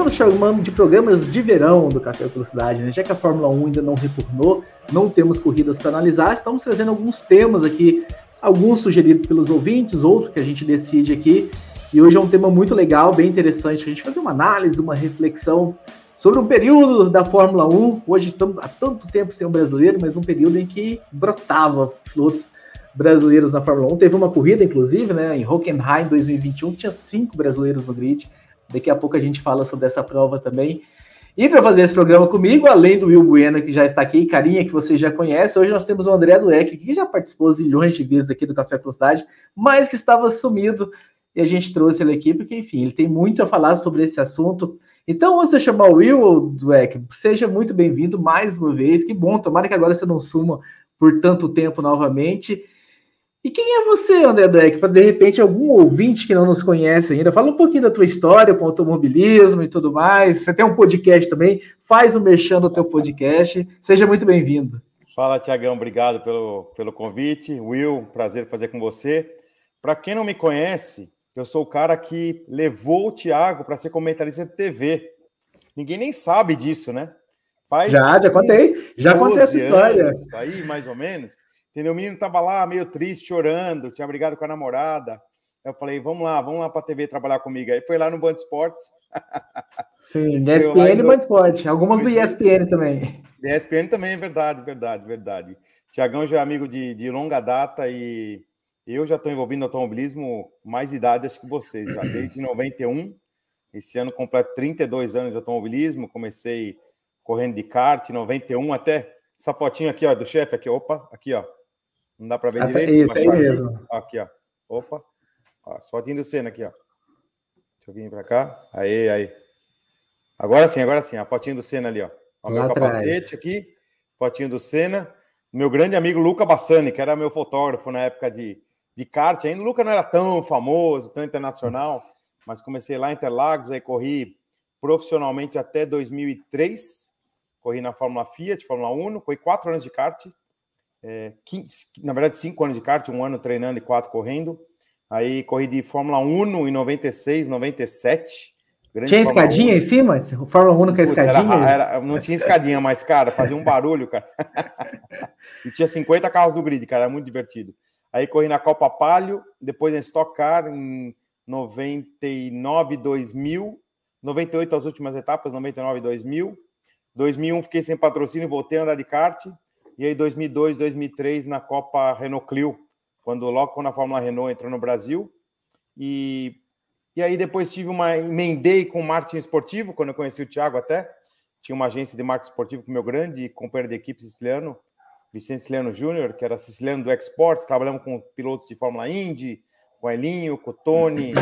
Estamos chamando de programas de verão do Café Velocidade, né? Já que a Fórmula 1 ainda não retornou, não temos corridas para analisar, estamos trazendo alguns temas aqui, alguns sugeridos pelos ouvintes, outros que a gente decide aqui. E hoje é um tema muito legal, bem interessante, a gente fazer uma análise, uma reflexão sobre um período da Fórmula 1. Hoje estamos há tanto tempo sem um brasileiro, mas um período em que brotava pilotos brasileiros na Fórmula 1. Teve uma corrida, inclusive, né, em Hockenheim 2021, tinha cinco brasileiros no grid. Daqui a pouco a gente fala sobre essa prova também. E para fazer esse programa comigo, além do Will Bueno, que já está aqui, carinha que você já conhece, hoje nós temos o André Dueck, que já participou zilhões de vezes aqui do Café Velocidade, mas que estava sumido e a gente trouxe ele aqui porque, enfim, ele tem muito a falar sobre esse assunto. Então, eu chamar o Will, Dweck, seja muito bem-vindo mais uma vez. Que bom, tomara que agora você não suma por tanto tempo novamente. E quem é você, André Dweck, para de repente algum ouvinte que não nos conhece ainda, fala um pouquinho da tua história com automobilismo e tudo mais. Você tem um podcast também, faz o um mexendo do teu podcast. Seja muito bem-vindo. Fala, Tiagão, obrigado pelo, pelo convite. Will, prazer fazer com você. Para quem não me conhece, eu sou o cara que levou o Thiago para ser comentarista de TV. Ninguém nem sabe disso, né? Faz já, já contei. Já contei essa história. Aí, mais ou menos. Entendeu? O menino tava lá meio triste, chorando, tinha brigado com a namorada. Eu falei, vamos lá, vamos lá para a TV trabalhar comigo. Aí foi lá no Band Esportes. Sim, ESPN e Band Esportes. Algumas do ESPN também. ESPN também, é verdade, verdade, verdade. Tiagão já é amigo de, de longa data e eu já estou envolvido no automobilismo mais idade acho que vocês, já desde 91. Esse ano completo 32 anos de automobilismo. Comecei correndo de kart, 91 até. Essa fotinha aqui, ó, do chefe aqui, opa, aqui, ó. Não dá para ver ah, tá, direito. Isso, aí mesmo. Aqui, ó. Opa. Ó, fotinho do Senna aqui, ó. Deixa eu vir para cá. Aí, aí. Agora sim, agora sim. A fotinho do Senna ali, ó. O meu capacete aqui. Fotinho do Senna. Meu grande amigo Luca Bassani, que era meu fotógrafo na época de de kart ainda. O Luca não era tão famoso, tão internacional, mas comecei lá em Interlagos, aí corri profissionalmente até 2003. Corri na Fórmula Fiat, Fórmula 1, corri quatro anos de kart, é, 15, na verdade cinco anos de kart, um ano treinando e quatro correndo. Aí corri de Fórmula 1 em 96, 97. Tinha escadinha 1. em cima? Fórmula 1 com a escadinha? Era, era, não tinha escadinha, mas, cara, fazia um barulho, cara. e tinha 50 carros do grid, cara, era muito divertido. Aí corri na Copa Palio, depois na Stock Car em 99, 2000, 98 as últimas etapas, 99 2000. 2001 fiquei sem patrocínio, voltei a andar de kart. E aí 2002, 2003 na Copa Renault Clio, quando logo quando a Fórmula Renault entrou no Brasil. E, e aí depois tive uma emendei com marketing esportivo, quando eu conheci o Thiago até. Tinha uma agência de marketing esportivo com meu grande companheiro de equipe siciliano, Vicente Siciliano Júnior, que era siciliano do Exports, trabalhamos com pilotos de Fórmula Indy, com Elinho, com o Tony,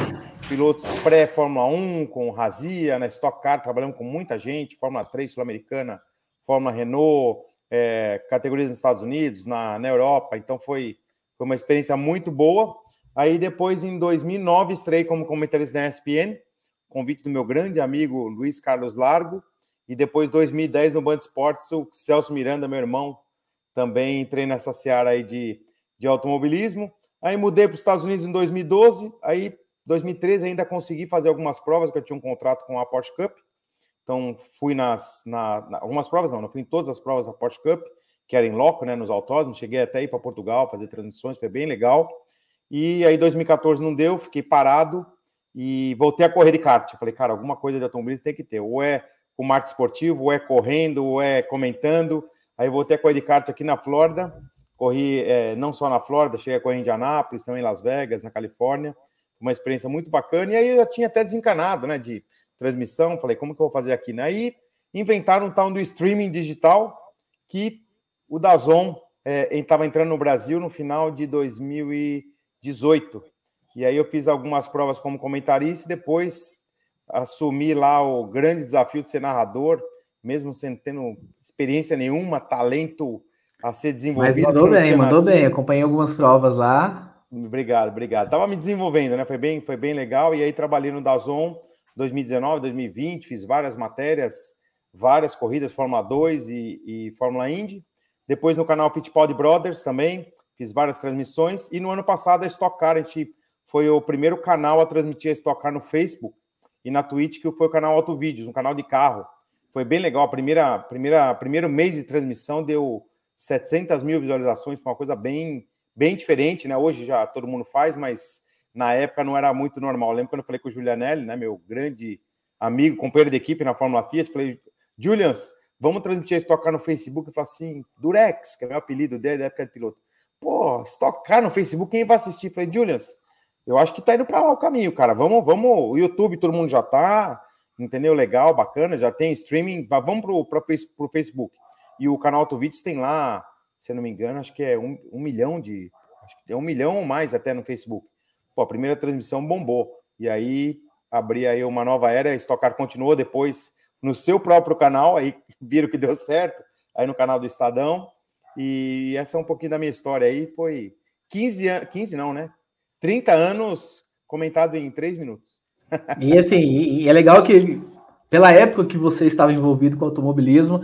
pilotos pré-Fórmula 1, com Razia, na Stock Car, trabalhamos com muita gente, Fórmula 3 Sul-Americana, Fórmula Renault, é, categorias nos Estados Unidos, na, na Europa, então foi, foi uma experiência muito boa. Aí depois, em 2009, estrei como comentarista da ESPN, convite do meu grande amigo Luiz Carlos Largo, e depois, 2010, no Band Esportes, o Celso Miranda, meu irmão, também entrei nessa seara aí de, de automobilismo. Aí mudei para os Estados Unidos em 2012, aí 2013 ainda consegui fazer algumas provas, que eu tinha um contrato com a Porsche Cup. Então fui nas na, na, algumas provas, não, não fui em todas as provas da Porsche Cup, que era em loco, né, nos autódromos. Cheguei até ir para Portugal fazer transmissões, foi bem legal. E aí 2014 não deu, fiquei parado e voltei a correr de kart. Falei, cara, alguma coisa de automobilismo tem que ter, ou é com marketing esportivo, ou é correndo, ou é comentando. Aí voltei a correr de kart aqui na Flórida, corri é, não só na Flórida, cheguei a correr em Indianápolis, também em Las Vegas, na Califórnia, uma experiência muito bacana. E aí eu já tinha até desencanado, né, de transmissão, falei, como que eu vou fazer aqui? Né? Aí inventaram um tal do streaming digital, que o Dazon estava é, entrando no Brasil no final de 2018. E aí eu fiz algumas provas como comentarista e depois assumi lá o grande desafio de ser narrador, mesmo sem tendo experiência nenhuma, talento a ser desenvolvido. Mas mandou bem, mandou nascido. bem. Acompanhei algumas provas lá. Obrigado, obrigado. Tava me desenvolvendo, né? Foi bem, foi bem legal. E aí trabalhei no Dazon 2019, 2020, fiz várias matérias, várias corridas, Fórmula 2 e, e Fórmula Indy. Depois no canal Fittipaldi Brothers também, fiz várias transmissões. E no ano passado a Stock Car, a gente foi o primeiro canal a transmitir a Stock Car no Facebook e na Twitch, que foi o canal Auto Vídeos, um canal de carro. Foi bem legal. A primeira, primeira, primeiro mês de transmissão deu 700 mil visualizações, foi uma coisa bem, bem diferente, né? Hoje já todo mundo faz, mas na época não era muito normal. Lembro quando eu falei com o Julianelli, né, meu grande amigo, companheiro de equipe na Fórmula Fiat, falei, Julians, vamos transmitir a Stock Car no Facebook? Ele falou assim, Durex, que é meu apelido dele da época de piloto. Pô, Stock Car no Facebook, quem vai assistir? Eu falei, Julians, eu acho que tá indo para lá o caminho, cara. Vamos, vamos, o YouTube todo mundo já tá, entendeu? Legal, bacana, já tem streaming, vamos pro, pro, pro Facebook. E o canal Autovídeos tem lá, se eu não me engano, acho que é um, um milhão de. Acho que é um milhão ou mais até no Facebook. Pô, a primeira transmissão bombou. E aí abri aí uma nova era, a Estocar continuou depois no seu próprio canal, aí viram que deu certo, aí no canal do Estadão. E essa é um pouquinho da minha história aí, foi 15 anos, 15 não, né? 30 anos comentado em 3 minutos. E assim, e é legal que pela época que você estava envolvido com automobilismo,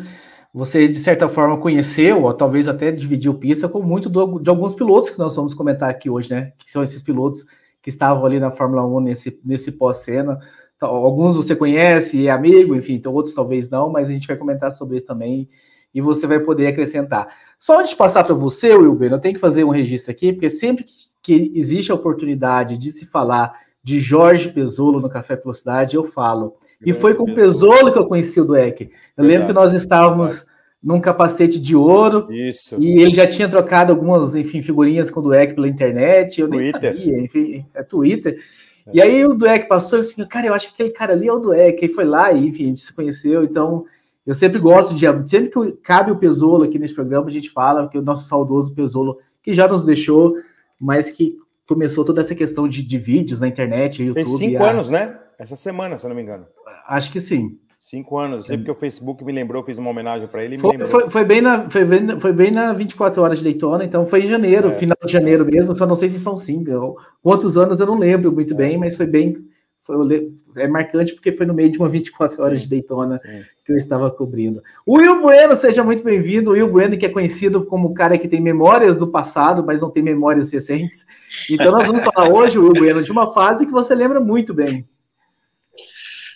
você de certa forma conheceu, ou talvez até dividiu pista com muito do, de alguns pilotos que nós vamos comentar aqui hoje, né? Que são esses pilotos que estavam ali na Fórmula 1 nesse, nesse pós-cena. Alguns você conhece, é amigo, enfim, então outros talvez não, mas a gente vai comentar sobre isso também e você vai poder acrescentar. Só antes de passar para você, Wilber, eu tenho que fazer um registro aqui, porque sempre que existe a oportunidade de se falar de Jorge Pesolo no Café Velocidade, eu falo. E foi com o Pesolo que eu conheci o Dueck. Eu lembro que nós estávamos num capacete de ouro. Isso. E ele já tinha trocado algumas, enfim, figurinhas com o Dueck pela internet. Eu nem Twitter. sabia, enfim, é Twitter. É. E aí o Dueck passou e assim, cara, eu acho que aquele cara ali é o Dueck. E foi lá e, enfim, a gente se conheceu. Então, eu sempre gosto de. Sempre que cabe o Pesolo aqui nesse programa, a gente fala que o nosso saudoso Pesolo, que já nos deixou, mas que começou toda essa questão de, de vídeos na internet, YouTube. Fez cinco a... anos, né? Essa semana, se eu não me engano. Acho que sim. Cinco anos. Sempre que o Facebook me lembrou, fiz uma homenagem para ele. Foi, foi, foi, bem na, foi, bem, foi bem na 24 horas de Daytona, então foi em janeiro, é, final de janeiro mesmo. Só não sei se são cinco. Quantos anos eu não lembro muito é. bem, mas foi bem foi, é marcante porque foi no meio de uma 24 horas de Daytona Sim. que eu estava cobrindo. O Will Bueno, seja muito bem-vindo. O Will Bueno, que é conhecido como o cara que tem memórias do passado, mas não tem memórias recentes. Então, nós vamos falar hoje, Will Bueno, de uma fase que você lembra muito bem.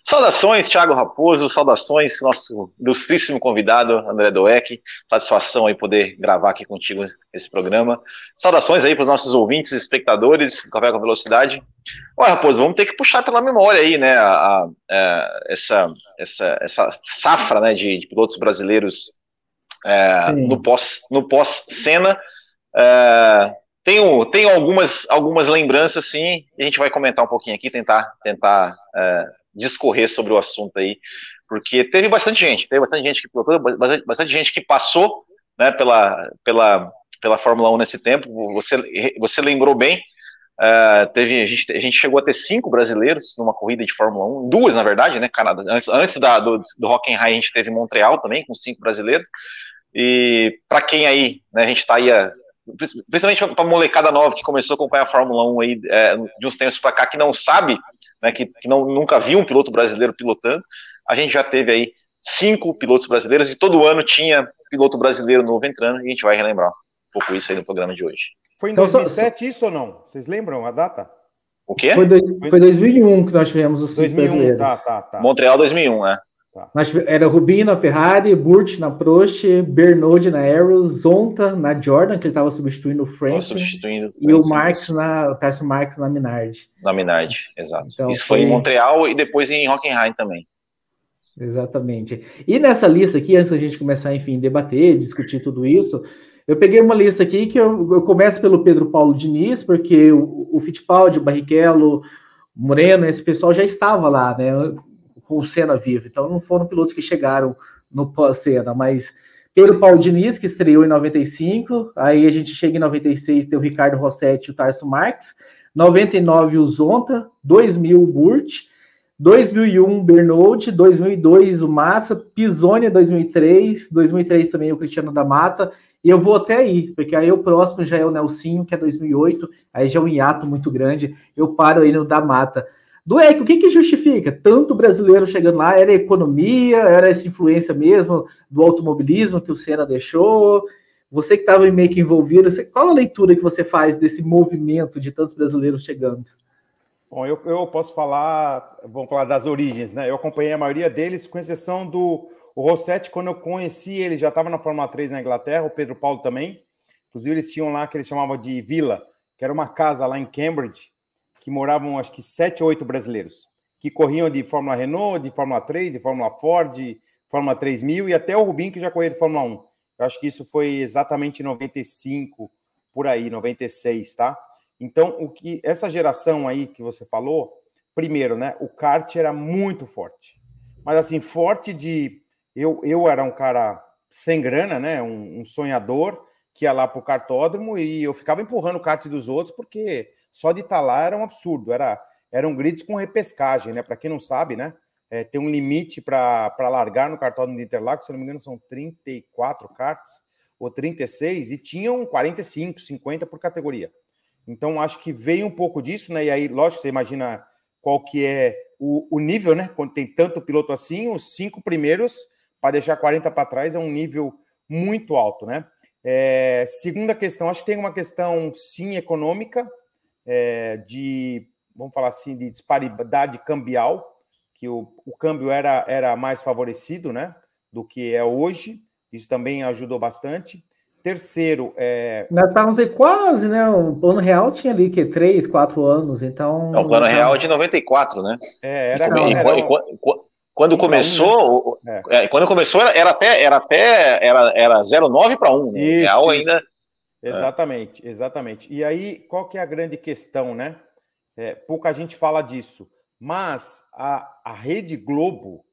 Saudações, Thiago Raposo, saudações, nosso ilustríssimo convidado, André Doeck. Satisfação aí poder gravar aqui contigo esse programa. Saudações aí para os nossos ouvintes e espectadores do Café com Velocidade. Olha, Raposo, vamos ter que puxar pela memória aí, né, a, a, é, essa, essa, essa safra né, de, de pilotos brasileiros é, no pós no pós cena. É, tenho, tenho algumas, algumas lembranças, sim, e a gente vai comentar um pouquinho aqui, tentar, tentar é, discorrer sobre o assunto aí, porque teve bastante gente, teve bastante gente que bastante, bastante gente que passou né, pela, pela, pela Fórmula 1 nesse tempo. Você, você lembrou bem, uh, teve, a gente, a gente chegou a ter cinco brasileiros numa corrida de Fórmula 1, duas, na verdade, né, Canadá. Antes, antes da, do, do Hockenheim, a gente teve Montreal também, com cinco brasileiros. E para quem aí, né, a gente está aí, principalmente para a molecada nova que começou a acompanhar a Fórmula 1 aí, é, de uns tempos para cá, que não sabe né, que, que não, nunca viu um piloto brasileiro pilotando. A gente já teve aí cinco pilotos brasileiros e todo ano tinha piloto brasileiro novo entrando e a gente vai relembrar um pouco isso aí no programa de hoje. Foi em então, 2007 só... isso ou não? Vocês lembram a data? O quê? Foi, dois, foi 2001 que nós tivemos os 2001, brasileiros. Tá, tá, tá. Montreal 2001, é. Tá. Era Rubinho na Ferrari, Burt na Prost, Bernold na Arrow, Zonta na Jordan, que ele estava substituindo o Frank, substituindo e o Marx na, o Carson Marx na Minardi. Na Minardi, exato. Então, Isso foi... foi em Montreal e depois em Hockenheim também. Exatamente. E nessa lista aqui, antes da gente começar, enfim, debater, discutir tudo isso, eu peguei uma lista aqui que eu, eu começo pelo Pedro Paulo Diniz, porque o, o Fittipaldi, o Barrichello, Moreno, esse pessoal já estava lá, né? Com o Senna vivo. Então não foram pilotos que chegaram no pós-Senna, mas Pedro Paulo Diniz, que estreou em 95, aí a gente chega em 96, tem o Ricardo Rossetti e o Tarso Marx, 99 o Zonta, 2000 o Burt, 2001 o Bernold, 2002 o Massa, Pisonia 2003, 2003 também o Cristiano da Mata, e eu vou até ir, porque aí o próximo já é o Nelsinho, que é 2008, aí já é um hiato muito grande, eu paro aí no da mata. Dueck, o que, que justifica? Tanto brasileiro chegando lá, era economia, era essa influência mesmo do automobilismo que o Senna deixou? Você que estava meio que envolvido, qual a leitura que você faz desse movimento de tantos brasileiros chegando? Bom, eu, eu posso falar, vamos falar das origens, né? Eu acompanhei a maioria deles, com exceção do Rossetti, quando eu conheci ele, já estava na Fórmula 3 na Inglaterra, o Pedro Paulo também. Inclusive, eles tinham lá que eles chamavam de Vila, que era uma casa lá em Cambridge, que moravam acho que sete ou oito brasileiros, que corriam de Fórmula Renault, de Fórmula 3, de Fórmula Ford, de Fórmula 3000 e até o Rubinho que já corria de Fórmula 1. Eu acho que isso foi exatamente em 95, por aí, 96, tá? Então, o que essa geração aí que você falou, primeiro, né, o kart era muito forte. Mas assim, forte de eu eu era um cara sem grana, né, um, um sonhador que ia lá pro kartódromo e eu ficava empurrando o kart dos outros porque só de estar tá lá era um absurdo. Era, eram grids com repescagem, né? Para quem não sabe, né? É, tem um limite para largar no cartódromo de Interlagos, se não me engano, são 34 karts ou 36, e tinham 45, 50 por categoria. Então, acho que veio um pouco disso, né? E aí, lógico, você imagina qual que é o, o nível, né? Quando tem tanto piloto assim, os cinco primeiros, para deixar 40 para trás, é um nível muito alto, né? É, segunda questão, acho que tem uma questão, sim, econômica, é, de, vamos falar assim, de disparidade cambial, que o, o câmbio era, era mais favorecido né, do que é hoje, isso também ajudou bastante. Terceiro, é... Nós estávamos aí quase, né? O plano real tinha ali que três, quatro anos, então. Não, o plano real é de 94, né? É, era. E, era, e, quando começou, né? é. quando começou era, era, até era até era, era 09 para 1, né? Isso, real isso. ainda é. Exatamente, é. exatamente. E aí, qual que é a grande questão, né? É, pouca gente fala disso, mas a, a Rede Globo,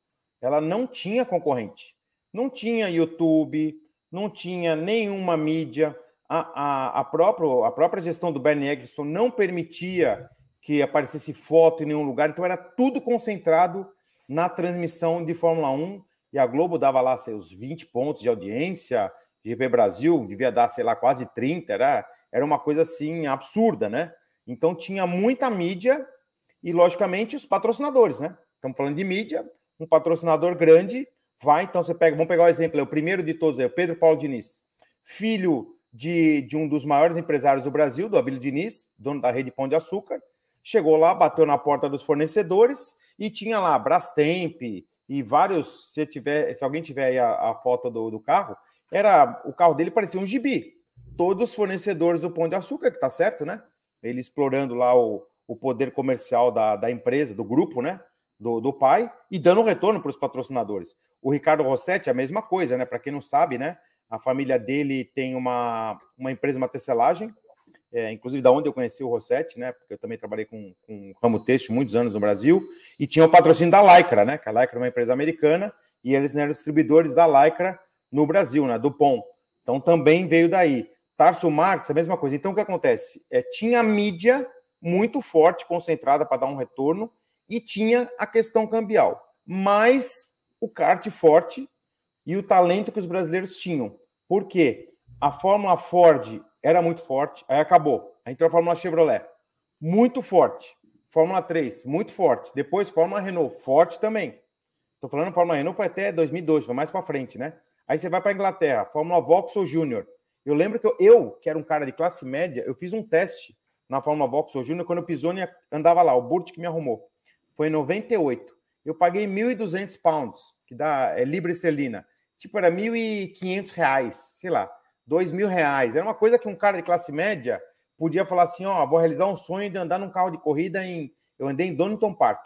ela não tinha concorrente. Não tinha YouTube, não tinha nenhuma mídia. A, a, a, própria, a própria gestão do Bernie Eccleston não permitia que aparecesse foto em nenhum lugar, então era tudo concentrado na transmissão de Fórmula 1 e a Globo dava lá seus 20 pontos de audiência, GP Brasil devia dar, sei lá, quase 30, era, era uma coisa assim absurda, né? Então tinha muita mídia e, logicamente, os patrocinadores, né? Estamos falando de mídia, um patrocinador grande vai, então você pega, vamos pegar o exemplo, é o primeiro de todos, é o Pedro Paulo Diniz, filho de, de um dos maiores empresários do Brasil, do Abílio Diniz, dono da rede Pão de Açúcar, chegou lá, bateu na porta dos fornecedores e tinha lá Brastemp e vários, se tiver, se alguém tiver aí a, a foto do, do carro, era o carro dele parecia um gibi. Todos os fornecedores do Pão de Açúcar, que tá certo, né? Ele explorando lá o, o poder comercial da, da empresa, do grupo, né? Do, do pai, e dando retorno para os patrocinadores. O Ricardo Rossetti, a mesma coisa, né? Para quem não sabe, né? A família dele tem uma, uma empresa, uma tecelagem, é, inclusive da onde eu conheci o Rossetti, né? Porque eu também trabalhei com, com ramo têxtil muitos anos no Brasil, e tinha o patrocínio da Lycra, né? Que a Lycra é uma empresa americana, e eles eram distribuidores da Lycra no Brasil, né? Dupont. Então também veio daí. Tarso Marx, a mesma coisa. Então o que acontece? É, tinha mídia muito forte, concentrada para dar um retorno, e tinha a questão cambial, mas o kart forte e o talento que os brasileiros tinham. Por quê? A Fórmula Ford era muito forte, aí acabou. Aí entrou a Fórmula Chevrolet, muito forte. Fórmula 3, muito forte. Depois Fórmula Renault, forte também. Estou falando Fórmula Renault foi até 2002, foi mais para frente, né? Aí você vai para a Inglaterra, Fórmula Vauxhall Júnior. Eu lembro que eu, eu, que era um cara de classe média, eu fiz um teste na Fórmula Vauxhall Júnior quando o Pisoni andava lá, o Burt que me arrumou. Foi em 98. Eu paguei 1.200 pounds, que dá é, libra esterlina. Tipo, era 1.500 reais, sei lá, 2.000 reais. Era uma coisa que um cara de classe média podia falar assim, ó, vou realizar um sonho de andar num carro de corrida em... Eu andei em Donington Park.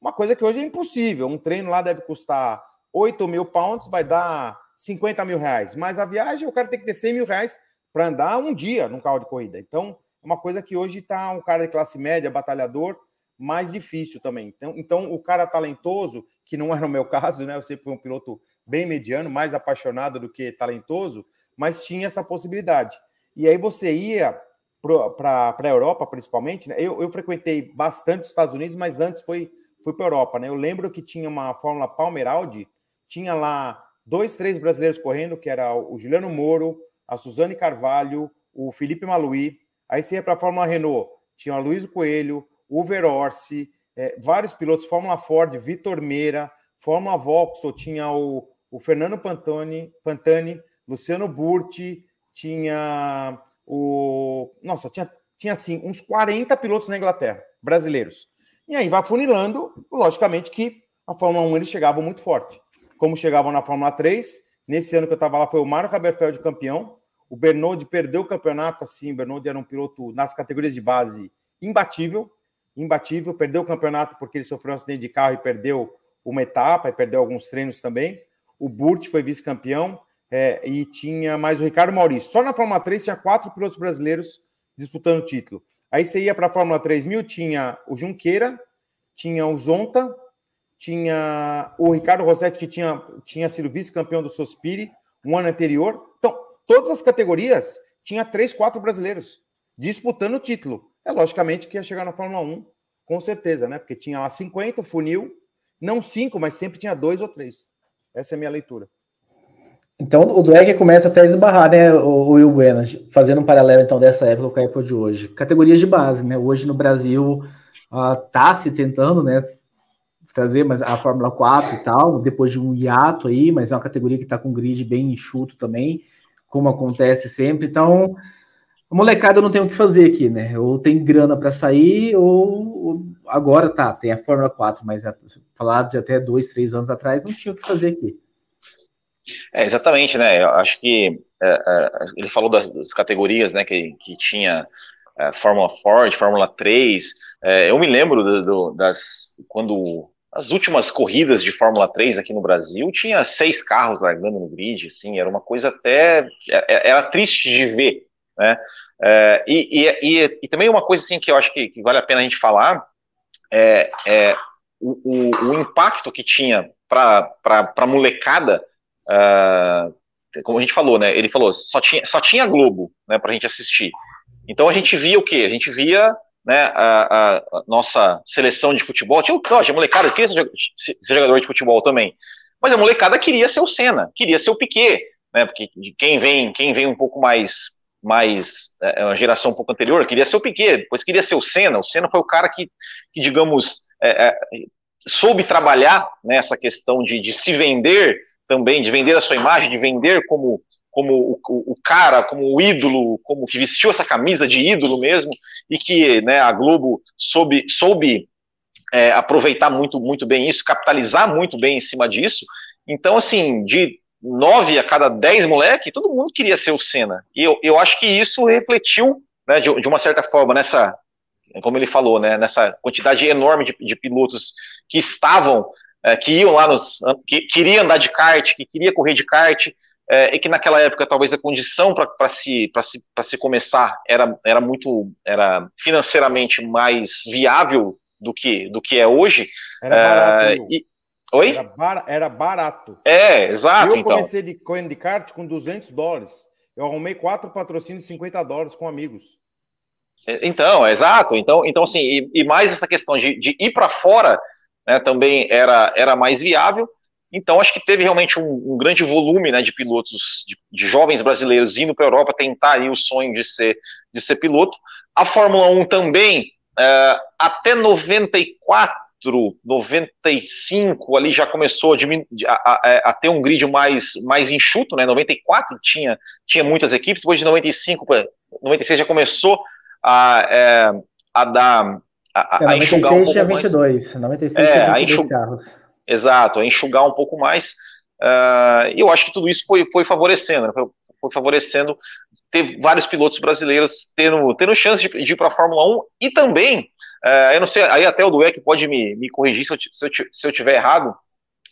Uma coisa que hoje é impossível. Um treino lá deve custar 8 mil pounds, vai dar 50 mil reais. Mas a viagem, o cara tem que ter 100 mil reais para andar um dia num carro de corrida. Então, é uma coisa que hoje está um cara de classe média, batalhador, mais difícil também. Então, então, o cara talentoso, que não era o meu caso, né? Eu sempre fui um piloto bem mediano, mais apaixonado do que talentoso, mas tinha essa possibilidade. E aí você ia para a Europa, principalmente, né? eu, eu frequentei bastante os Estados Unidos, mas antes foi, fui para a Europa, né? Eu lembro que tinha uma Fórmula Palmer Audi, tinha lá dois, três brasileiros correndo, que era o Juliano Moro, a Suzane Carvalho, o Felipe Maluí. Aí você ia para a Fórmula Renault, tinha o Luiz Coelho, o Verorsi, é, vários pilotos, Fórmula Ford, Vitor Meira, Fórmula Vauxhall, tinha o, o Fernando Pantani, Pantani, Luciano Burti, tinha o. Nossa, tinha, tinha assim, uns 40 pilotos na Inglaterra, brasileiros. E aí vai funilando, logicamente que a Fórmula 1 eles chegavam muito forte. Como chegavam na Fórmula 3, nesse ano que eu estava lá foi o Marco Haberfeld campeão. O Bernard perdeu o campeonato, assim, o Bernard era um piloto nas categorias de base imbatível, imbatível, perdeu o campeonato porque ele sofreu um acidente de carro e perdeu uma etapa e perdeu alguns treinos também. O Burt foi vice-campeão é, e tinha mais o Ricardo Maurício. Só na Fórmula 3 tinha quatro pilotos brasileiros disputando o título. Aí você ia para a Fórmula 3000, tinha o Junqueira, tinha o Zonta, tinha o Ricardo Rossetti, que tinha, tinha sido vice-campeão do Sospiri um ano anterior. Então, todas as categorias tinha três, quatro brasileiros disputando o título. É logicamente que ia chegar na Fórmula 1, com certeza, né? Porque tinha lá 50, funil, não cinco, mas sempre tinha dois ou três. Essa é a minha leitura. Então o Dweck começa até a esbarrar, né, o Will Bueno, fazendo um paralelo então dessa época com a época de hoje. Categorias de base, né? Hoje no Brasil uh, se tentando, né, trazer mas a Fórmula 4 e tal, depois de um hiato aí, mas é uma categoria que está com grid bem enxuto também, como acontece sempre. Então, a molecada não tem o que fazer aqui, né? Ou tem grana para sair, ou, ou, agora tá, tem a Fórmula 4, mas falar de até dois, três anos atrás não tinha o que fazer aqui. É, exatamente, né? Eu acho que é, é, ele falou das, das, categorias, né? Que, que tinha é, Fórmula Ford, Fórmula 3. É, eu me lembro do, do, das quando as últimas corridas de Fórmula 3 aqui no Brasil tinha seis carros largando no grid, assim, era uma coisa até é, era triste de ver, né? É, e, e, e, também uma coisa assim que eu acho que, que vale a pena a gente falar é, é o, o, o, impacto que tinha para a molecada Uh, como a gente falou, né? Ele falou, só tinha, só tinha Globo, né, para a gente assistir. Então a gente via o quê? A gente via né, a, a, nossa seleção de futebol. Tinha, a molecada queria ser, ser, jogador de futebol também. Mas a molecada queria ser o Senna, queria ser o Piquet, né? Porque quem vem, quem vem um pouco mais, mais é, é, uma geração um pouco anterior, queria ser o Piquet, depois queria ser o Senna. O Senna foi o cara que, que digamos, é, é, soube trabalhar nessa questão de, de se vender também, de vender a sua imagem, de vender como, como o, o, cara, como o ídolo, como que vestiu essa camisa de ídolo mesmo, e que né, a Globo soube, soube é, aproveitar muito, muito bem isso, capitalizar muito bem em cima disso. Então, assim, de nove a cada dez moleque, todo mundo queria ser o Senna. E eu, eu acho que isso refletiu, né, de, de uma certa forma, nessa, como ele falou, né, nessa quantidade enorme de, de pilotos que estavam é, que iam lá nos. que queria andar de kart, que queria correr de kart, é, e que naquela época talvez a condição para se, se, se começar era, era muito. era financeiramente mais viável do que, do que é hoje. Era barato. É, e, Oi? Era, bar, era, barato. É, exato. Eu então. comecei de correndo de kart com 200 dólares. Eu arrumei quatro patrocínios de 50 dólares com amigos. É, então, exato. Então, então assim, e, e mais essa questão de, de ir para fora né, também era, era mais viável. Então, acho que teve realmente um, um grande volume né, de pilotos, de, de jovens brasileiros indo para a Europa tentar aí, o sonho de ser, de ser piloto. A Fórmula 1 também, é, até 94, 95, ali já começou a, a, a, a, ter um grid mais, mais enxuto, né? 94 tinha, tinha muitas equipes, depois de 95, 96 já começou a, é, a dar a, é, 96 um tinha 22, mais. 96 é, tinha 22 enxug... carros. Exato, a enxugar um pouco mais. Uh, eu acho que tudo isso foi, foi favorecendo, né? foi, foi, favorecendo ter vários pilotos brasileiros tendo, tendo chance de, de ir para a Fórmula 1 e também, uh, eu não sei, aí até o Dueck pode me, me corrigir se eu, se, eu, se eu tiver errado,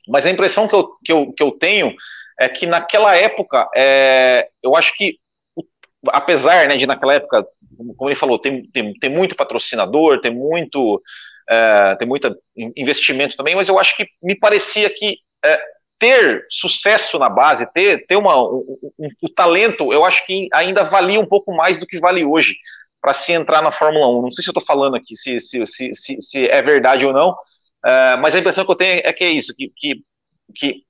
mas a impressão que eu, que eu, que eu tenho é que naquela época, é, eu acho que apesar né, de naquela época, como ele falou, tem, tem, tem muito patrocinador, tem muito é, tem muito investimento também, mas eu acho que me parecia que é, ter sucesso na base, ter, ter uma, um, um, o talento, eu acho que ainda valia um pouco mais do que vale hoje para se entrar na Fórmula 1. Não sei se eu estou falando aqui se, se, se, se, se é verdade ou não, é, mas a impressão que eu tenho é que é isso, que, que, que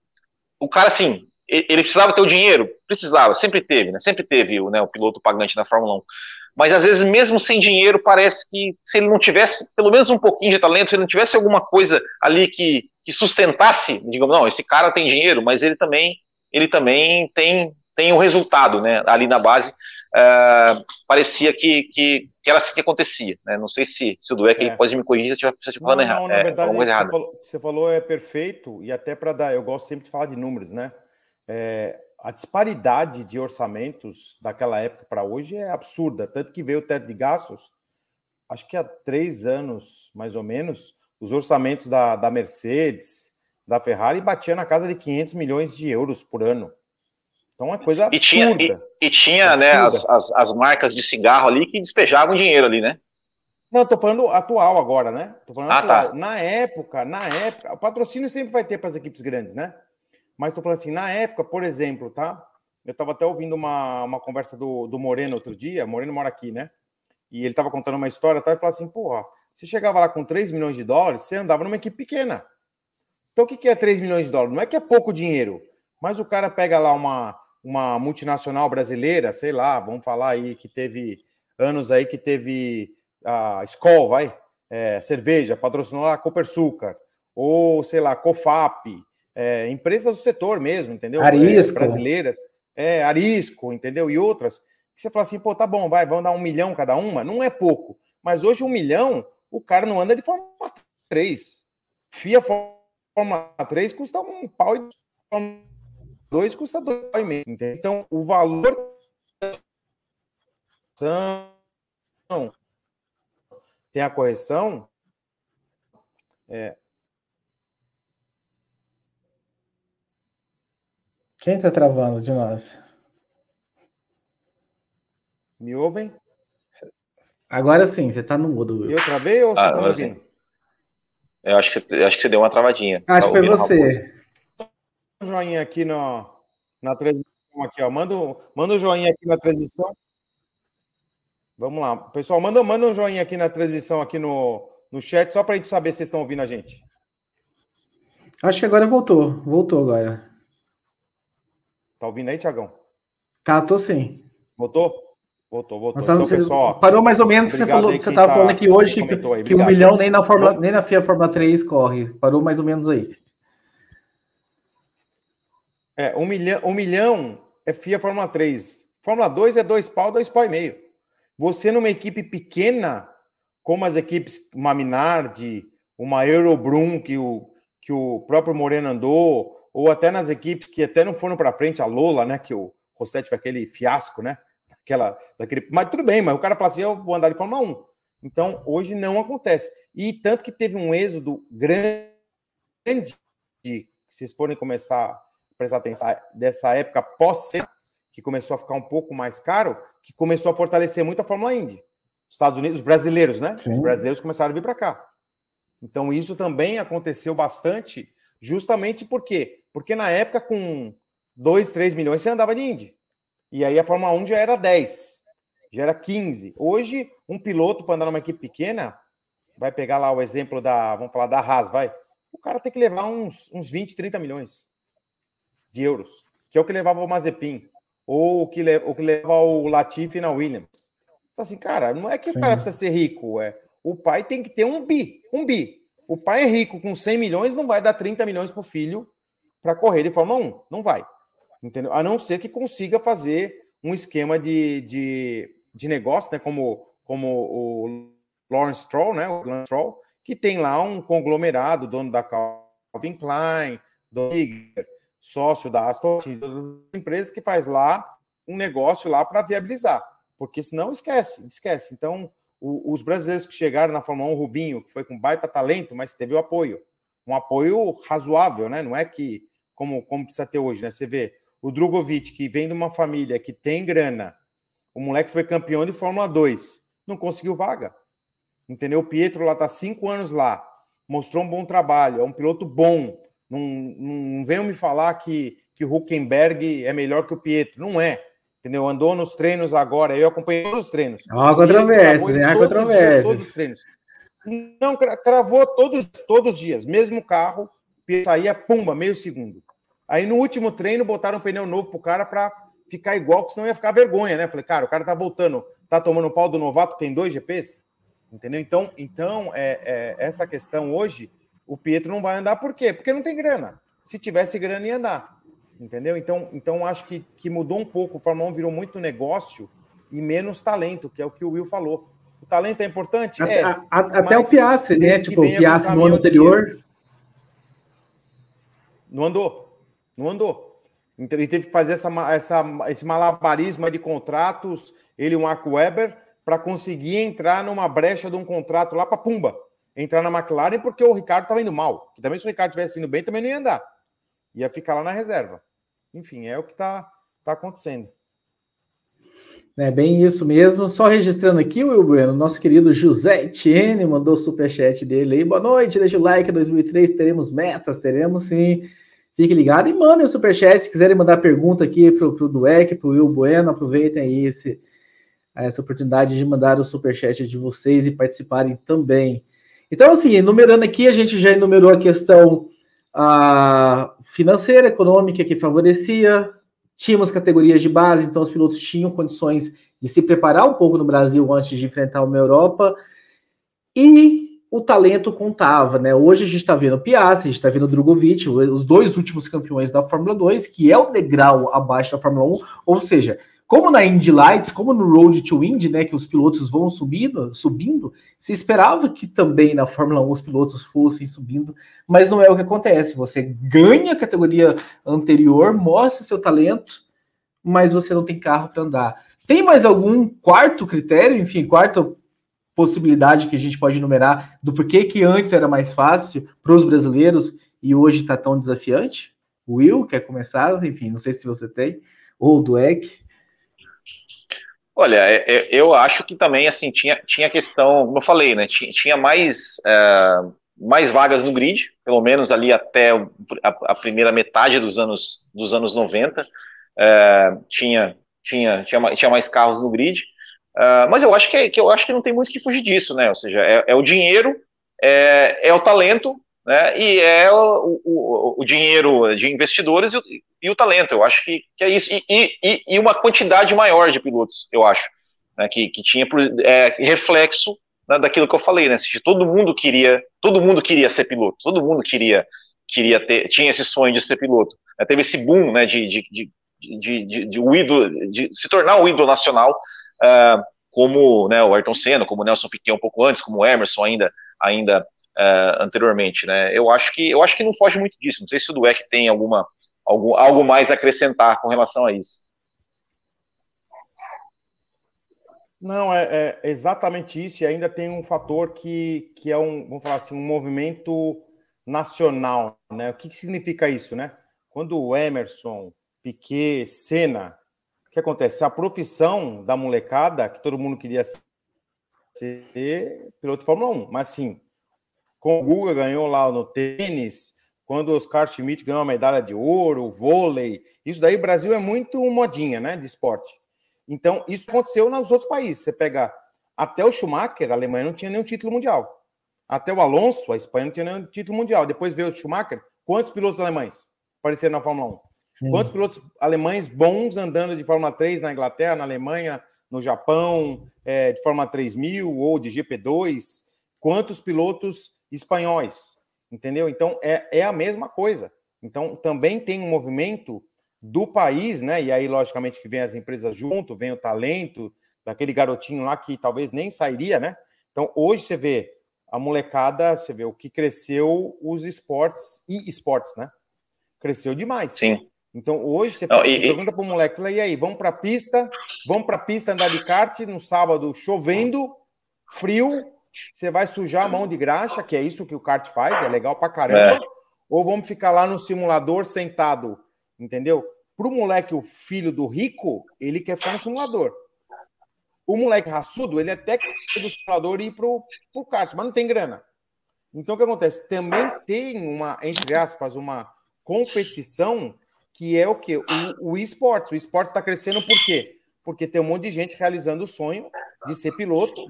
o cara, assim, ele precisava ter o dinheiro? Precisava, sempre teve, né? Sempre teve né, o piloto pagante na Fórmula 1. Mas às vezes, mesmo sem dinheiro, parece que se ele não tivesse pelo menos um pouquinho de talento, se ele não tivesse alguma coisa ali que, que sustentasse, digamos, não, esse cara tem dinheiro, mas ele também, ele também tem, tem o um resultado, né? Ali na base, uh, parecia que, que, que, era assim que acontecia. Né? Não sei se, se o Dueck é. pode me corrigir se eu estiver falando errado. Na é, verdade, você falou, você falou, é perfeito, e até para dar, eu gosto sempre de falar de números, né? É, a disparidade de orçamentos daquela época para hoje é absurda. Tanto que veio o teto de gastos, acho que há três anos, mais ou menos, os orçamentos da, da Mercedes, da Ferrari, batiam na casa de 500 milhões de euros por ano. Então é coisa absurda. E tinha, e, e tinha né, as, as, as, marcas de cigarro ali que despejavam dinheiro ali, né? Não, tô falando atual agora, né? Tô falando ah, atual. Tá. Na época, na época, o patrocínio sempre vai ter para as equipes grandes, né? Mas estou falando assim, na época, por exemplo, tá? Eu estava até ouvindo uma, uma conversa do, do Moreno outro dia. Moreno mora aqui, né? E ele estava contando uma história, tá? E falou assim: porra, você chegava lá com 3 milhões de dólares, você andava numa equipe pequena. Então, o que, que é 3 milhões de dólares? Não é que é pouco dinheiro, mas o cara pega lá uma, uma multinacional brasileira, sei lá, vamos falar aí que teve anos aí que teve a Skol, vai, é, cerveja, patrocinou a Copersucar, ou sei lá, Cofap, é, empresas do setor mesmo, entendeu? Arisco. É, brasileiras, é, Arisco, entendeu? E outras. Que você fala assim, pô, tá bom, vai, vamos dar um milhão cada uma. Não é pouco. Mas hoje um milhão, o cara não anda de Fórmula 3. FIA Fórmula 3 custa um pau e Fórmula 2 custa dois pau e meio. Entendeu? Então, o valor tem a correção, é, Quem está travando de nós? Me ouvem? Agora sim, você está no mudo. Eu travei ou ah, vocês estão ouvindo? Eu acho que, você, acho que você deu uma travadinha. Acho tá que foi você. Um joinha aqui no, na transmissão. Aqui, ó. Manda, manda um joinha aqui na transmissão. Vamos lá. Pessoal, manda, manda um joinha aqui na transmissão, aqui no, no chat, só para a gente saber se vocês estão ouvindo a gente. Acho que agora voltou. Voltou agora. Tá ouvindo aí, Tiagão? Tá, tô sim. Voltou? Voltou, voltou. Então, pessoal, parou mais ou menos, você falou, você estava tá, falando aqui hoje que, que um milhão nem na, Fórmula, nem na FIA Fórmula 3 corre. Parou mais ou menos aí. É, um milhão, um milhão é FIA Fórmula 3. Fórmula 2 é dois pau, dois pau e meio. Você numa equipe pequena, como as equipes, uma Minardi, uma Eurobrum, que o, que o próprio Moreno andou, ou até nas equipes que até não foram para frente, a Lola, né? Que o Rossetti foi aquele fiasco, né? Aquela, daquele, mas tudo bem, mas o cara fala assim: eu vou andar de Fórmula 1. Então, hoje não acontece. E tanto que teve um êxodo grande, que vocês podem começar a prestar atenção, dessa época pós que começou a ficar um pouco mais caro, que começou a fortalecer muito a Fórmula Indy. Estados Unidos, os brasileiros, né? Sim. Os brasileiros começaram a vir para cá. Então, isso também aconteceu bastante, justamente porque porque na época, com 2, 3 milhões, você andava de Indy. E aí a Fórmula 1 já era 10, já era 15. Hoje, um piloto para andar numa equipe pequena, vai pegar lá o exemplo da, vamos falar da Haas, vai. O cara tem que levar uns, uns 20, 30 milhões de euros, que é o que levava o Mazepin, ou o que, le, o que leva o Latifi na Williams. Fala assim, cara, não é que Sim. o cara precisa ser rico, é. O pai tem que ter um bi, um bi. O pai é rico com 100 milhões, não vai dar 30 milhões para o filho para correr de Fórmula 1. Não vai. Entendeu? A não ser que consiga fazer um esquema de, de, de negócio, né? Como, como o Lawrence Stroll, né? O Lawrence Stroll, que tem lá um conglomerado, dono da Calvin Klein, do sócio da Aston empresas que faz lá um negócio lá para viabilizar. Porque senão esquece, esquece. Então, o, os brasileiros que chegaram na Fórmula 1, o Rubinho, que foi com baita talento, mas teve o apoio. Um apoio razoável, né? Não é que como, como precisa ter hoje, né? Você vê o Drogovic, que vem de uma família que tem grana, o moleque foi campeão de Fórmula 2, não conseguiu vaga. Entendeu? O Pietro lá tá cinco anos lá, mostrou um bom trabalho, é um piloto bom. Não, não venham me falar que, que o Huckenberg é melhor que o Pietro. Não é. Entendeu? Andou nos treinos agora, eu acompanhei todos os treinos. Há controvérsia, né? Há controvérsia. Todos os treinos. Não, cravou todos, todos os dias, mesmo carro, saía, pumba, meio segundo. Aí no último treino botaram um pneu novo pro cara para ficar igual, porque senão ia ficar vergonha, né? Falei, cara, o cara tá voltando, tá tomando pau do novato, tem dois GPs, entendeu? Então, então é, é, essa questão hoje, o Pietro não vai andar por quê? Porque não tem grana. Se tivesse grana, ia andar, entendeu? Então, então acho que, que mudou um pouco. O Fórmula 1 virou muito negócio e menos talento, que é o que o Will falou. O talento é importante? Até, é, a, até o Piastre, né? Tipo, o Piastre no ano anterior. Não andou. Não andou. Então ele teve que fazer essa, essa, esse malabarismo de contratos, ele e o Marco Weber, para conseguir entrar numa brecha de um contrato lá para Pumba. Entrar na McLaren porque o Ricardo estava indo mal. Que também se o Ricardo estivesse indo bem, também não ia andar. Ia ficar lá na reserva. Enfim, é o que está tá acontecendo. É bem isso mesmo. Só registrando aqui, Will Bueno, nosso querido José Etienne mandou o superchat dele aí. Boa noite, deixa o like. 2003 teremos metas, teremos sim. Fique ligado e mandem o superchat se quiserem mandar pergunta aqui para o Dueck, para o Will Bueno. Aproveitem aí esse, essa oportunidade de mandar o superchat de vocês e participarem também. Então, assim, enumerando aqui, a gente já enumerou a questão a financeira, econômica, que favorecia. Tínhamos categorias de base, então os pilotos tinham condições de se preparar um pouco no Brasil antes de enfrentar uma Europa. E o talento contava, né? Hoje a gente está vendo Piastri, a gente está vendo Drogovic, os dois últimos campeões da Fórmula 2, que é o degrau abaixo da Fórmula 1, ou seja, como na Indy Lights, como no Road to Indy, né, que os pilotos vão subindo, subindo, se esperava que também na Fórmula 1 os pilotos fossem subindo, mas não é o que acontece. Você ganha a categoria anterior, mostra seu talento, mas você não tem carro para andar. Tem mais algum quarto critério, enfim, quarto possibilidade que a gente pode enumerar do porquê que antes era mais fácil para os brasileiros e hoje está tão desafiante? Will, quer começar? Enfim, não sei se você tem, ou do EC. Olha, é, é, eu acho que também assim tinha, tinha questão, como eu falei, né? Tinha, mais, é, mais vagas no grid, pelo menos ali até a, a primeira metade dos anos, dos anos 90. É, tinha, tinha, tinha, tinha mais carros no grid. Uh, mas eu acho que, é, que, eu acho que não tem muito que fugir disso, né? Ou seja, é, é o dinheiro, é, é, o talento, né? E é o, o, o dinheiro de investidores e o, e o, talento. Eu acho que, que é isso. E, e, e, uma quantidade maior de pilotos, eu acho, né? que, que tinha é, reflexo né, daquilo que eu falei, né? Seja, todo mundo queria, todo mundo queria ser piloto, todo mundo queria, queria ter, tinha esse sonho de ser piloto. Né? Teve esse boom, né? De, de, de, de, de, de, ídolo, de se tornar um ídolo nacional uh, como né, o Ayrton Senna, como o Nelson Piquet um pouco antes, como o Emerson ainda, ainda uh, anteriormente, né? Eu acho que eu acho que não foge muito disso. Não sei se o Dueck tem alguma algum, algo mais a acrescentar com relação a isso. Não, é, é, exatamente isso, e ainda tem um fator que, que é um, vamos falar assim, um movimento nacional, né? O que, que significa isso, né? Quando o Emerson, Piquet, Senna que acontece? A profissão da molecada, que todo mundo queria ser piloto de Fórmula 1, mas sim, com o Guga ganhou lá no tênis, quando o Oscar Schmidt ganhou a medalha de ouro, vôlei, isso daí Brasil é muito modinha, né, de esporte. Então, isso aconteceu nos outros países. Você pega até o Schumacher, a Alemanha não tinha nenhum título mundial. Até o Alonso, a Espanha não tinha nenhum título mundial. Depois veio o Schumacher, quantos pilotos alemães apareceram na Fórmula 1? Sim. Quantos pilotos alemães bons andando de Fórmula 3 na Inglaterra, na Alemanha, no Japão, é, de Fórmula 3000 ou de GP2? Quantos pilotos espanhóis? Entendeu? Então é, é a mesma coisa. Então também tem um movimento do país, né? E aí, logicamente, que vem as empresas junto, vem o talento daquele garotinho lá que talvez nem sairia, né? Então hoje você vê a molecada, você vê o que cresceu os esportes e esportes, né? Cresceu demais. Sim. Então hoje você, Não, e, pergunta para o moleque, e aí, vamos para a pista, vamos para a pista andar de kart no sábado, chovendo, frio, você vai sujar a mão de graxa, que é isso que o kart faz, é legal para caramba, é. ou vamos ficar lá no simulador sentado, entendeu? Para o moleque, o filho do rico, ele quer ficar no simulador. O moleque raçudo, ele até quer do simulador e ir para o kart, mas não tem grana. Então o que acontece? Também tem uma, entre aspas, uma competição que é o que? O, o esportes. O esportes está crescendo por quê? Porque tem um monte de gente realizando o sonho de ser piloto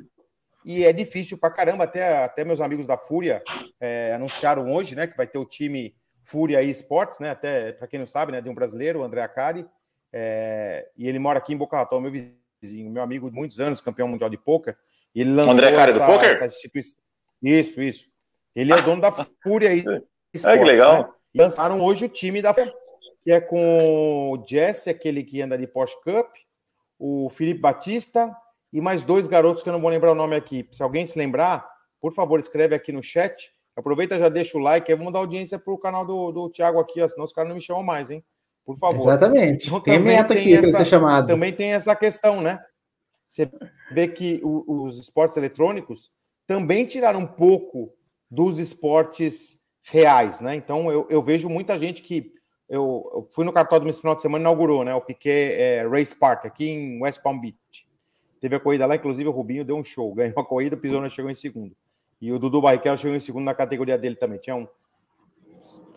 e é difícil pra caramba. Até, até meus amigos da Fúria é, anunciaram hoje, né, que vai ter o time, Fúria Esportes, né? Até para quem não sabe, né? De um brasileiro, o André Acari, é, e ele mora aqui em Boca Raton, meu vizinho, meu amigo de muitos anos, campeão mundial de poker. E ele lançou André Acari essa, do poker? essa instituição. Isso, isso. Ele é o dono da Fúria Esportes. Ah, que legal. Né? E lançaram hoje o time da que é com o Jesse, aquele que anda de Porsche Cup, o Felipe Batista e mais dois garotos que eu não vou lembrar o nome aqui. Se alguém se lembrar, por favor, escreve aqui no chat. Aproveita já deixa o like, aí vamos dar audiência para o canal do, do Thiago aqui, ó, senão os caras não me chamam mais, hein? Por favor. Exatamente. Então, tem meta tem aqui para essa- ser chamado. Também tem essa questão, né? Você vê que o- os esportes eletrônicos também tiraram um pouco dos esportes reais, né? Então eu, eu vejo muita gente que eu, eu fui no cartódromo esse final de semana inaugurou, né? O Piquet é, Race Park aqui em West Palm Beach. Teve a corrida lá, inclusive o Rubinho deu um show, ganhou a corrida, pisou, não chegou em segundo. E o Dudu Barrichello chegou em segundo na categoria dele também. Tinha um,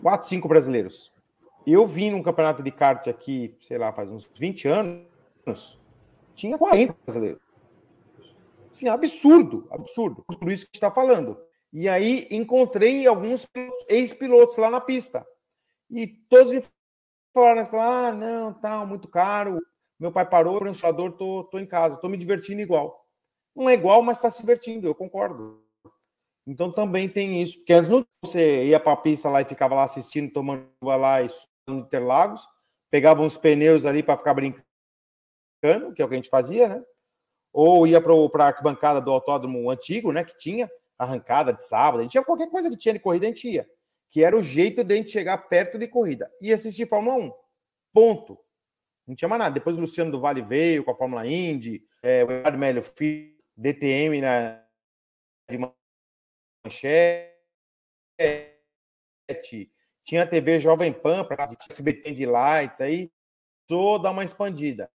quatro, cinco brasileiros. Eu vim num campeonato de kart aqui, sei lá, faz uns 20 anos, tinha 40 brasileiros. Assim, absurdo, absurdo. Por isso que a gente está falando. E aí encontrei alguns ex-pilotos lá na pista. E todos me falaram, né, falaram, ah, não, tá muito caro. Meu pai parou, o insulador, tô, tô em casa, tô me divertindo igual. Não é igual, mas está se divertindo, eu concordo. Então também tem isso, porque antes você ia para a pista lá e ficava lá assistindo, tomando lá e no Interlagos, pegava uns pneus ali para ficar brincando, que é o que a gente fazia, né? Ou ia para a arquibancada do autódromo antigo, né? Que tinha arrancada de sábado, a gente tinha qualquer coisa que tinha de corrida, a gente ia. Que era o jeito de a gente chegar perto de corrida. E assistir Fórmula 1. Ponto. Não tinha mais nada. Depois o Luciano do Vale veio com a Fórmula Indy, é, o Eduardo Melo DTM na de manchete, tinha a TV Jovem Pan para SBT de lights, aí precisou dar uma expandida.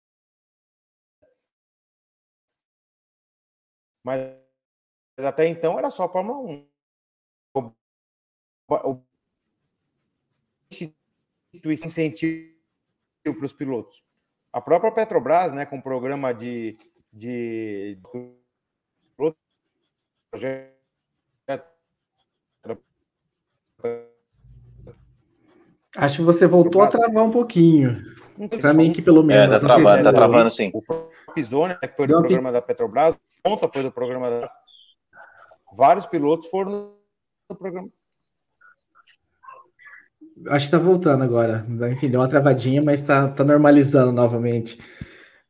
Mas até então era só Fórmula 1. O, incentivo para os pilotos. A própria Petrobras, né, com o programa de, de projeto Acho que você voltou a travar um pouquinho. Para mim, que pelo É, menos. tá não sei se travando, tá é travando sim. O Pisone, né, que foi do uma programa da Petrobras, ontem foi do programa da. Vários pilotos foram no programa. Acho que tá voltando agora. Enfim, deu uma travadinha, mas tá, tá normalizando novamente.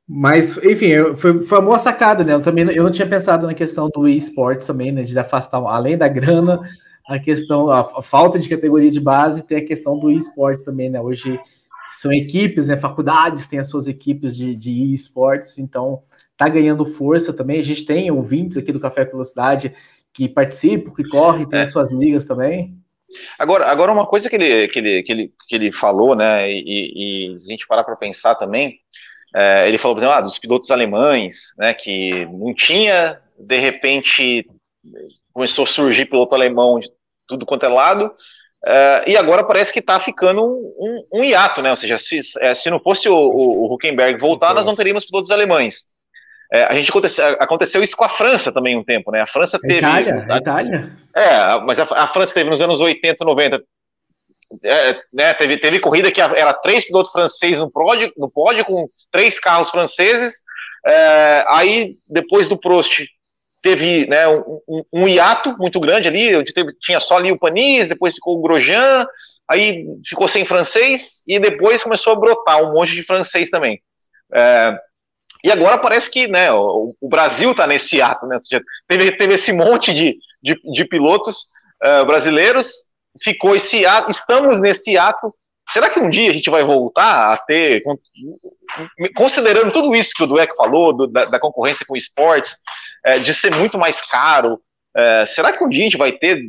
Mas, enfim, foi, foi uma boa sacada, né? Eu também não- eu não tinha pensado na questão do esportes também, né? De afastar, além da grana, a questão, a, a falta de categoria de base, tem a questão do esportes também, né? Hoje são equipes, né? Faculdades têm as suas equipes de, de esportes, então tá ganhando força também. A gente tem ouvintes aqui do Café Velocidade que participam, que correm, tem É. as suas ligas também. Agora, agora uma coisa que ele, que ele, que ele, que ele falou, né, e, e a gente parar para pensar também, é, ele falou, por exemplo, ah, dos pilotos alemães, né, que não tinha, de repente começou a surgir piloto alemão de tudo quanto é lado, é, e agora parece que está ficando um, um, um hiato, né, ou seja, se, é, se não fosse o, o, o Huckenberg voltar, nós não teríamos pilotos alemães. É, a gente aconteceu, aconteceu isso com a França também um tempo, né? A França teve. Itália, a Itália. É, mas a, a França teve nos anos 80, 90. É, né, teve, teve corrida que era três pilotos franceses no pódio, no pódio com três carros franceses. É, aí, depois do Prost, teve né, um, um, um, hiato muito grande ali, onde teve, tinha só ali o Panis, depois ficou o Grosjean, aí ficou sem francês, e depois começou a brotar um monte de francês também. É, e agora parece que né, o, o Brasil está nesse ato, né? Teve, teve esse monte de, de, de pilotos uh, brasileiros, ficou esse ato, estamos nesse ato. Será que um dia a gente vai voltar a ter, considerando tudo isso que o Dueck falou, do, da, da, concorrência com esportes, é, de ser muito mais caro, é, será que um dia a gente vai ter,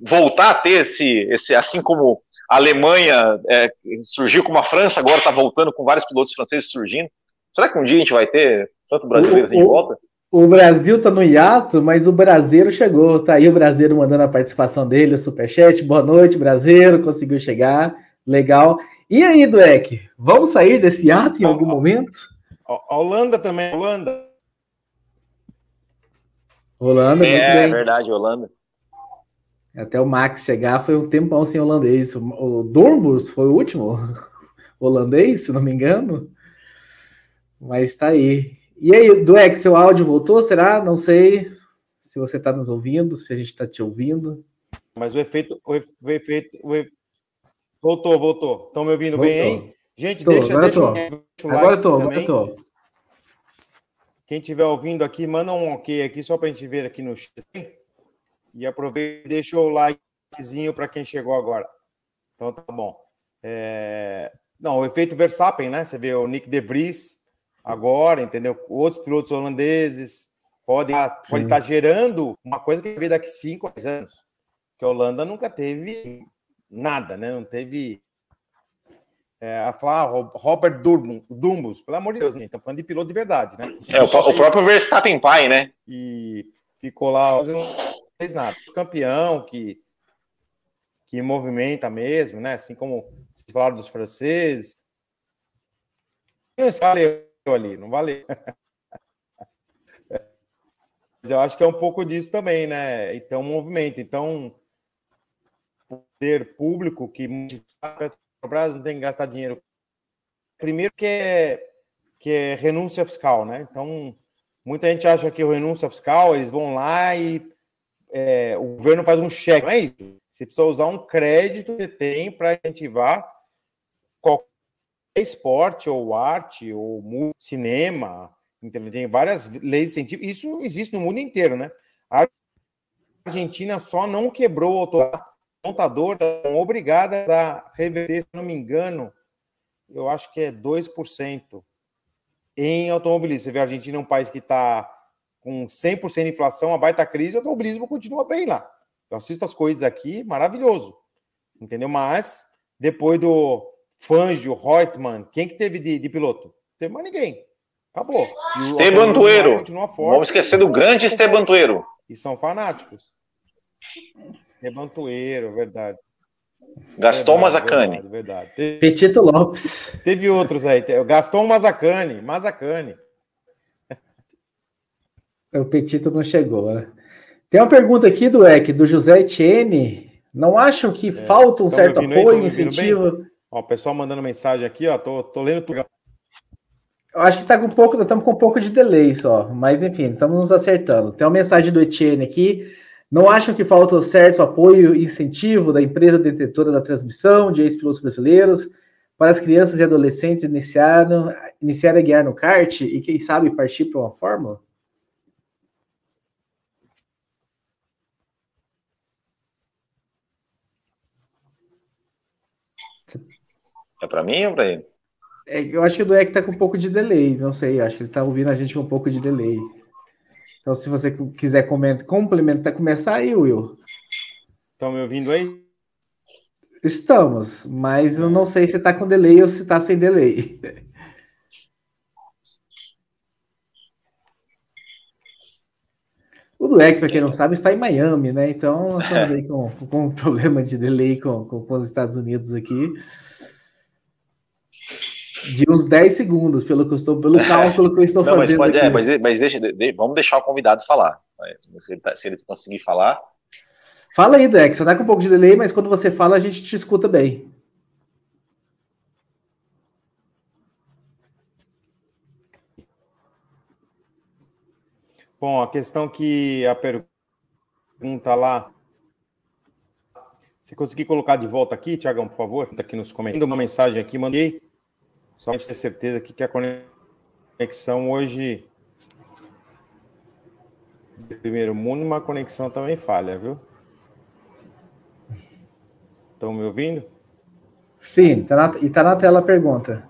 voltar a ter esse, esse assim como a Alemanha é, surgiu com a França, agora está voltando com vários pilotos franceses surgindo? Será que um dia a gente vai ter tanto brasileiro assim de volta? O Brasil tá no hiato, mas o brasileiro chegou. Tá aí o brasileiro mandando a participação dele, o superchat. Boa noite, brasileiro, conseguiu chegar. Legal. E aí, Dueck, vamos sair desse hiato em algum momento? A Holanda também, Holanda. Holanda, é. É verdade, Holanda. Até o Max chegar foi um tempão sem holandês. O Dormbus foi o último holandês, se não me engano. Mas tá aí. E aí, Dueck, seu áudio voltou? Será? Não sei se você está nos ouvindo, se a gente está te ouvindo. Mas o efeito, o efeito, o efeito... voltou, voltou. Estão me ouvindo voltou. bem aí? Gente, deixa, agora deixa, tô. Um agora estou, agora estou. Quem estiver ouvindo aqui, manda um ok aqui só para a gente ver aqui no X. E aproveita e deixa o likezinho para quem chegou agora. Então tá bom. É... Não, o efeito Verstappen, né? Você vê o Nick De Vries agora, entendeu? Outros pilotos holandeses podem pode estar tá gerando uma coisa que vai ver daqui 5, 10 anos. Que a Holanda nunca teve nada, né? Não teve é, a falar ah, Robert Dumbus, pelo amor de Deus, né? Estamos falando de piloto de verdade, né? É, o, o próprio Verstappen pai, né? E ficou lá, não fez nada. Campeão que, que movimenta mesmo, né? Assim como vocês falaram dos franceses. Não ali, não valeu. Mas eu acho que é um pouco disso também, né? Então, movimento. Então, poder público que Petrobras não tem que gastar dinheiro. Primeiro que é, que é renúncia fiscal, né? Então, muita gente acha que o renúncia fiscal, eles vão lá e é, o governo faz um cheque. Não é isso. Você precisa usar um crédito que tem para incentivar qualquer esporte ou arte ou cinema. Entendeu? Tem várias leis incentivo. Isso existe no mundo inteiro, né? A Argentina só não quebrou o autoridade montadoras são obrigadas a reverter, se não me engano, eu acho que é 2% em automobilismo. Você vê a Argentina é um país que está com 100% de inflação, a baita crise, o automobilismo continua bem lá. Eu assisto as coisas aqui, maravilhoso. Entendeu? Mas, depois do Fangio, Reutemann, quem que teve de, de piloto? Não teve mais ninguém. Acabou. Esteban Tueiro. Vamos esquecer do grande Esteban Tueiro. E são fanáticos. Esteban Tueiro, verdade. Gaston Mazacane. Verdade, verdade. Teve, Petito Lopes. Teve outros aí. Gaston Mazacane. Mazacane. O Petito não chegou, né? Tem uma pergunta aqui do EC, do José Etienne. Não acham que é, falta um certo apoio, aí, incentivo? Ó, o pessoal mandando mensagem aqui, ó. Tô, tô lendo tudo. Eu acho que tá com um pouco, estamos com um pouco de delay só, mas enfim, estamos nos acertando. Tem uma mensagem do Etienne aqui. Não acham que falta certo apoio e incentivo da empresa detetora da transmissão de ex-pilotos brasileiros para as crianças e adolescentes iniciarem, iniciar a guiar no kart e, quem sabe, partir para uma fórmula? É para mim ou para ele? É, eu acho que o Dueck está com um pouco de delay, não sei, acho que ele está ouvindo a gente com um pouco de delay. Então, se você quiser comentar, complementar, começar aí, Will. Estão me ouvindo aí? Estamos, mas eu não sei se está com delay ou se está sem delay. O Dueck, para quem não sabe, está em Miami, né? Então, nós estamos aí com, com um problema de delay com, com, com os Estados Unidos aqui de uns 10 segundos, pelo que eu estou, pelo cálculo que eu estou não, fazendo. Mas, pode, é, mas, mas deixa, de, vamos deixar o convidado falar. Se ele, tá, se ele conseguir falar. Fala aí, Dex. Você tá com um pouco de delay, mas quando você fala, a gente te escuta bem. Bom, a questão que a pergunta lá. Se conseguir colocar de volta aqui, Tiagão, por favor, está aqui nos comentários. Uma mensagem aqui, mandei só para ter certeza aqui que a conexão hoje primeiro mundo, uma conexão também falha, viu? Estão me ouvindo? Sim, tá na, e está na tela a pergunta.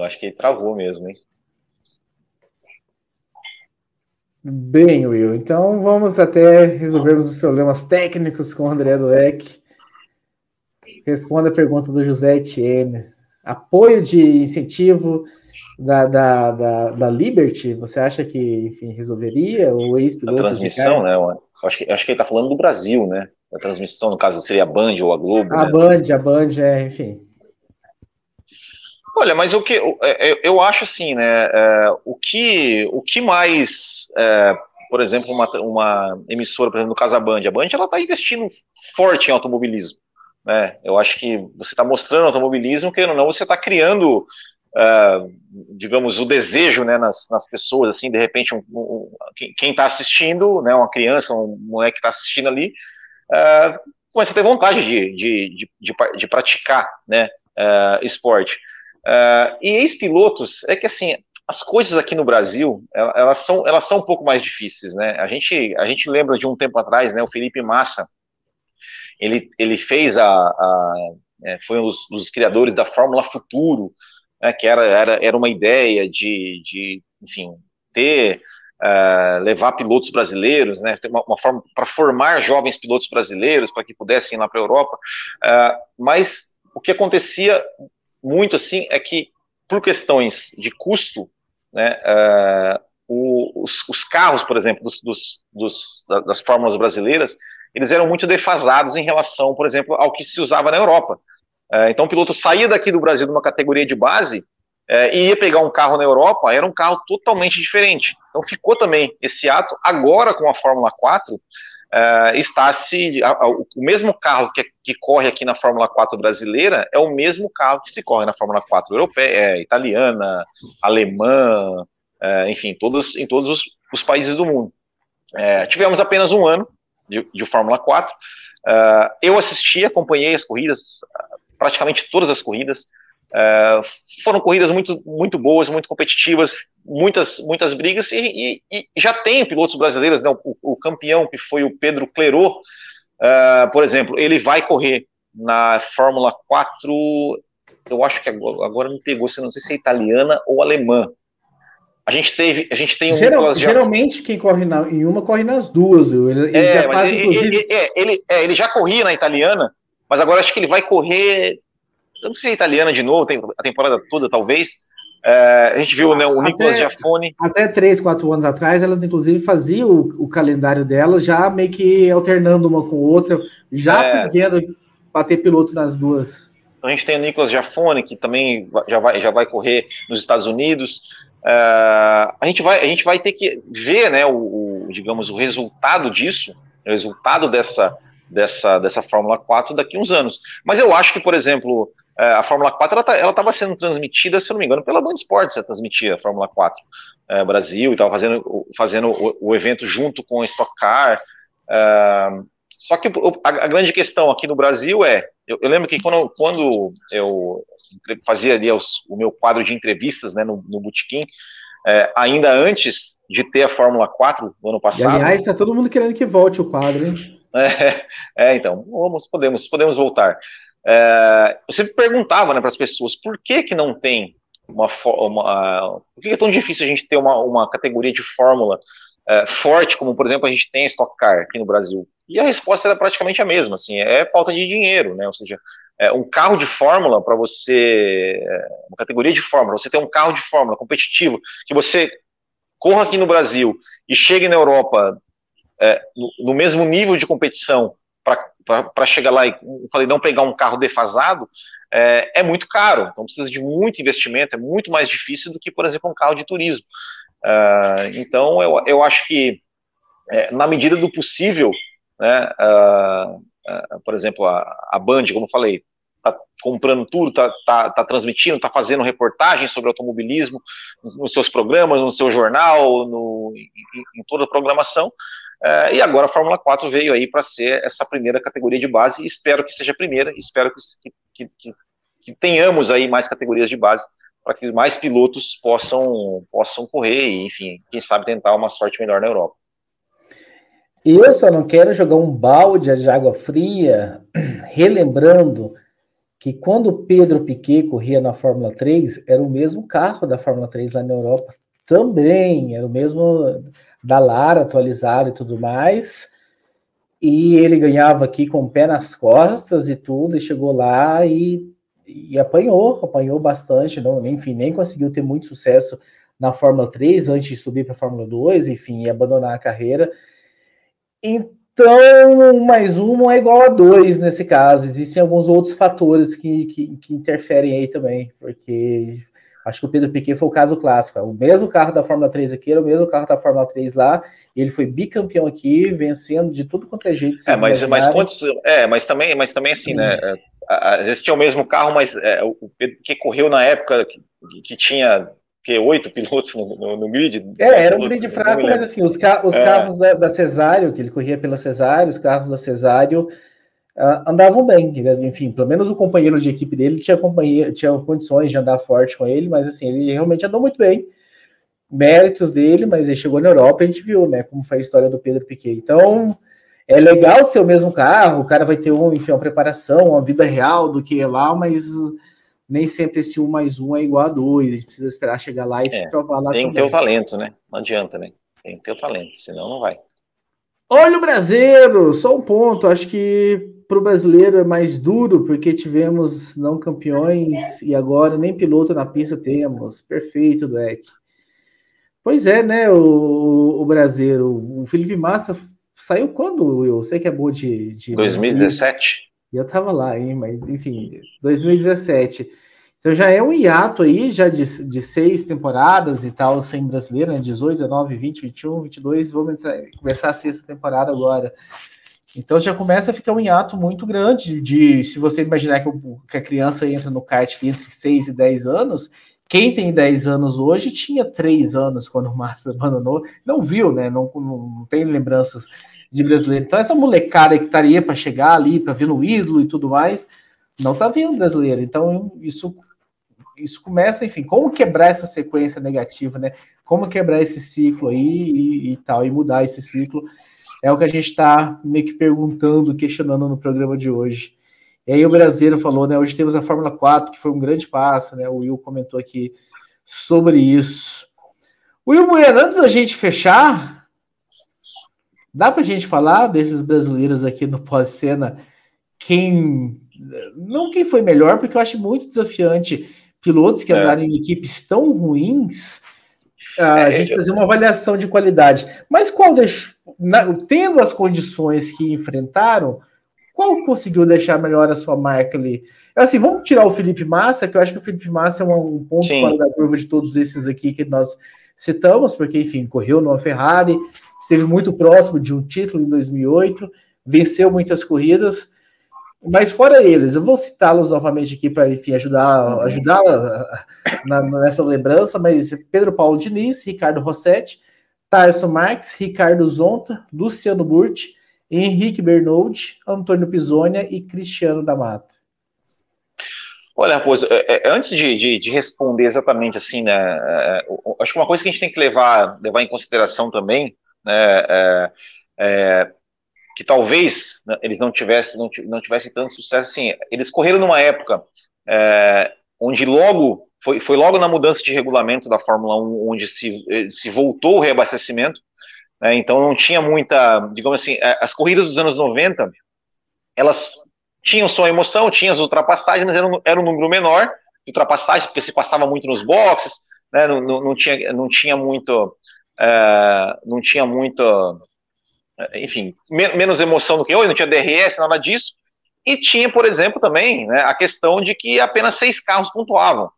Eu acho que ele travou mesmo, hein? Bem, Will, então vamos até resolvermos os problemas técnicos com o André Dueck. Responda a pergunta do José Etienne. Apoio de incentivo da, da, da, da Liberty, você acha que, enfim, resolveria? O ex-piloto A transmissão, né? Acho que, acho que ele está falando do Brasil, né? A transmissão, no caso, seria a Band ou a Globo. A né? Band, a Band, é, enfim. Olha, mas o que eu, é, é, eu acho assim, né? É, o, que, o que mais, é, por exemplo, uma, uma emissora, por exemplo, no caso a Band, a Band ela está investindo forte em automobilismo. Né? Eu acho que você está mostrando automobilismo, querendo ou não, você está criando uh, digamos, o desejo né, nas, nas pessoas, assim, de repente, um, um, quem está assistindo, né, uma criança, um moleque que está assistindo ali, uh, começa a ter vontade de, de, de, de, de praticar né, esporte. Uh, e ex-pilotos, é que assim, as coisas aqui no Brasil, elas são, elas são um pouco mais difíceis, né? A gente, a gente lembra de um tempo atrás, né, o Felipe Massa, ele, ele fez a, a é, foi um dos, dos, criadores da Fórmula Futuro, né, que era, era, era uma ideia de, de enfim, ter, uh, levar pilotos brasileiros, né, ter uma, uma forma para formar jovens pilotos brasileiros para que pudessem ir lá para a Europa, uh, mas o que acontecia muito assim é que, por questões de custo, né, uh, o, os, os, carros, por exemplo, dos, dos, dos, das fórmulas brasileiras, eles eram muito defasados em relação, por exemplo, ao que se usava na Europa. É, então o piloto saía daqui do Brasil de uma categoria de base é, e ia pegar um carro na Europa, era um carro totalmente diferente. Então ficou também esse ato. Agora com a Fórmula 4, é, está se o mesmo carro que, que, corre aqui na Fórmula 4 brasileira é o mesmo carro que se corre na Fórmula 4 europeia, é, italiana, alemã, é, enfim, todos, em todos os, os países do mundo. É, tivemos apenas um ano de, de Fórmula 4. É, eu assisti, acompanhei as corridas, praticamente todas as corridas. Uh, foram corridas muito, muito boas, muito competitivas, muitas, muitas brigas, e, e, e já tem pilotos brasileiros, né, o, o, campeão que foi o Pedro Clerot, uh, por exemplo, ele vai correr na Fórmula 4, eu acho que agora, agora me pegou, se não sei se é italiana ou alemã. A gente teve, a gente tem um Geral, geralmente quem corre na, em uma corre nas duas. Ele, ele é, já faz, ele, inclusive... é, ele, é, ele já corria na italiana, mas agora acho que ele vai correr. Eu não sei se é italiana de novo, tem a temporada toda, talvez. É, a gente viu né, o Nicolas Giafone. Até três, quatro anos atrás, elas inclusive faziam o, o, calendário delas já meio que alternando uma com outra, já é. vendo para ter piloto nas duas. Então a gente tem o Nicolas Giafone, que também já vai, já vai correr nos Estados Unidos. É, a, gente vai, a gente vai ter que ver né, o, o digamos, o resultado disso, o resultado dessa, dessa, dessa Fórmula 4 daqui a uns anos. Mas eu acho que, por exemplo, é, a Fórmula 4 ela estava tá, sendo transmitida, se não me engano, pela Band Esportes, você transmitia a Fórmula 4 é, Brasil e estava fazendo, fazendo o, o, evento junto com o Stock Car. É, só que a, a, grande questão aqui no Brasil é, eu, eu lembro que quando, quando eu fazia ali os, o meu quadro de entrevistas né, no, no Botequim, é, ainda antes de ter a Fórmula 4 no ano passado. E, aliás, está todo mundo querendo que volte o quadro, hein? É, é, então, vamos, podemos, podemos voltar. É, sempre perguntava né, para as pessoas por que, que não tem uma, uma por que é tão difícil a gente ter uma, uma categoria de fórmula é, forte, como por exemplo a gente tem a Stock Car aqui no Brasil. E a resposta era praticamente a mesma, assim, é falta de dinheiro, né? Ou seja, é, um carro de fórmula para você, é, uma categoria de fórmula, você ter um carro de fórmula competitivo que você corra aqui no Brasil e chegue na Europa é, no, no, mesmo nível de competição para chegar lá e falei, não pegar um carro defasado, é, é, muito caro. Então precisa de muito investimento, é muito mais difícil do que, por exemplo, um carro de turismo. Uh, então eu, eu acho que, é, na medida do possível, né, uh, uh, por exemplo, a, a Band, como eu falei, está comprando tudo, está tá, tá transmitindo, está fazendo reportagens sobre automobilismo nos seus programas, no seu jornal, no, em, em toda a programação. Uh, e agora a Fórmula 4 veio aí para ser essa primeira categoria de base, espero que seja a primeira, espero que, que, que, que tenhamos aí mais categorias de base para que mais pilotos possam, possam correr e, enfim, quem sabe tentar uma sorte melhor na Europa. Eu só não quero jogar um balde de água fria, relembrando que quando Pedro Piquet corria na Fórmula 3, era o mesmo carro da Fórmula 3 lá na Europa também, era o mesmo da Lara atualizado e tudo mais. E ele ganhava aqui com o pé nas costas e tudo, e chegou lá e, e apanhou, apanhou bastante, não, enfim, nem conseguiu ter muito sucesso na Fórmula 3 antes de subir para a Fórmula 2, enfim, e abandonar a carreira. Então, mais um não é igual a dois nesse caso. Existem alguns outros fatores que, que, que interferem aí também, porque acho que o Pedro Piquet foi o caso clássico. É o mesmo carro da Fórmula 3 aqui, era o mesmo carro da Fórmula 3 lá, ele foi bicampeão aqui, vencendo de tudo quanto é jeito. É, mas, mas quantos. É, mas também, mas também assim, né? Às vezes tinha o mesmo carro, mas é, o Pedro Piquet correu na época que, que tinha que oito pilotos no, no, no, grid. É, era um grid fraco, mas assim, os, ca os é. carros da, da Cesário, que ele corria pela Cesário, os carros da Cesário andavam bem, enfim, pelo menos o companheiro de equipe dele tinha, companhia, tinha condições de andar forte com ele, mas assim, ele realmente andou muito bem, méritos dele, mas ele chegou na Europa, a gente viu, né, como foi a história do Pedro Piquet. Então, é legal ser o mesmo carro, o cara vai ter um, enfim, uma preparação, uma vida real do que é lá, mas nem sempre esse um mais um é igual a dois. A gente precisa esperar chegar lá e é, se provar lá Tem também. que ter o talento, né? Não adianta, né? Tem que ter o talento, senão não vai. Olha o brasileiro, só um ponto. Acho que para o brasileiro é mais duro, porque tivemos não campeões e agora nem piloto na pista temos. Perfeito, Deck. Pois é, né? O, o brasileiro, o Felipe Massa saiu quando, Eu sei que é bom de. de 2017. E eu tava lá, hein? Mas, enfim, 2017. Então já é um hiato aí, já de, de seis temporadas e tal, sem brasileiro, né? 18, 19, 20, 21, 22, vamos entrar, começar a sexta temporada agora. Então já começa a ficar um hiato muito grande de, se você imaginar que, o, que a criança entra no kart entre 6 e 10 anos, quem tem 10 anos hoje tinha 3 anos quando o Márcio abandonou, não viu, né? Não, não tem lembranças de brasileiro. Então, essa molecada que estaria para chegar ali, para vir no ídolo e tudo mais, não está vindo brasileiro. Então, isso, isso começa, enfim, como quebrar essa sequência negativa, né? Como quebrar esse ciclo aí e, e tal, e mudar esse ciclo. É o que a gente está meio que perguntando, questionando no programa de hoje. E aí o brasileiro falou, né? Hoje temos a Fórmula 4, que foi um grande passo, né? O Will comentou aqui sobre isso. Will Bueno, antes da gente fechar, Dá para a gente falar desses brasileiros aqui no pós-cena? Quem. Não quem foi melhor, porque eu acho muito desafiante pilotos que é. andaram em equipes tão ruins a é, gente fazer uma avaliação de qualidade. Mas qual deixou, na, tendo as condições que enfrentaram, qual conseguiu deixar melhor a sua marca ali? Assim, vamos tirar o Felipe Massa, que eu acho que o Felipe Massa é um, um ponto Sim. fora da curva de todos esses aqui que nós citamos, porque, enfim, correu numa Ferrari, esteve muito próximo de um título em 2008, venceu muitas corridas, mas fora eles, eu vou citá-los novamente aqui para enfim ajudar, ajudar na, nessa lembrança, mas Pedro Paulo Diniz, Ricardo Rossetti, Tarso Marques, Ricardo Zonta, Luciano Burti, Henrique Bernold, Antônio Pisonia e Cristiano da Mata. Olha, Raposo, é, é, antes de, de, de, responder exatamente assim, né, é, acho que uma coisa que a gente tem que levar, levar em consideração também né, é, é, que talvez né, eles não tivessem, não, tivessem tanto sucesso assim. Eles correram numa época é, onde logo foi, foi logo na mudança de regulamento da Fórmula 1 onde se, se voltou o reabastecimento. Né, então não tinha muita, digamos assim, é, as corridas dos anos 90 elas tinham só emoção, tinham as ultrapassagens, mas era um, era um número menor de ultrapassagens, porque se passava muito nos boxes, né, não, não, tinha, não tinha muito é, não tinha muita, enfim, me, menos emoção do que hoje, não tinha DRS, nada disso, e tinha, por exemplo, também né, a questão de que apenas seis carros pontuavam.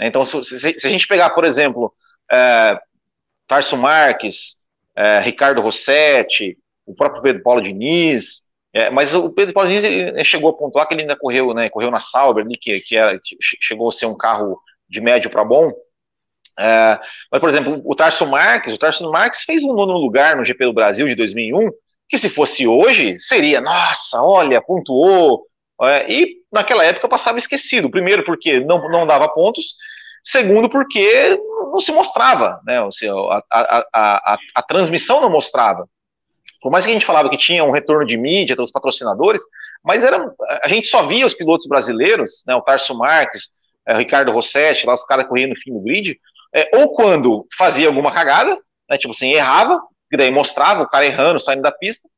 Então, se, se, a gente pegar, por exemplo, é, Tarso Marques, é, Ricardo Rossetti, o próprio Pedro Paulo Diniz, é, mas o Pedro Paulo Diniz chegou a pontuar que ele ainda correu, né, correu na Sauber, que, que era, chegou a ser um carro de médio para bom, é, mas, por exemplo, o Tarso Marques, o Tarso Marques fez um nono lugar no GP do Brasil de 2001, que se fosse hoje, seria, nossa, olha, pontuou, é, e naquela época passava esquecido. Primeiro, porque não, não dava pontos, segundo, porque não se mostrava, né, a, a, a, a, transmissão não mostrava. Por mais que a gente falava que tinha um retorno de mídia dos patrocinadores, mas era, a gente só via os pilotos brasileiros, né, o Tarso Marques, é, o Ricardo Rossetti, lá os caras correndo no fim do grid, é, ou quando fazia alguma cagada, né, tipo assim, errava, que daí mostrava o cara errando, saindo da pista,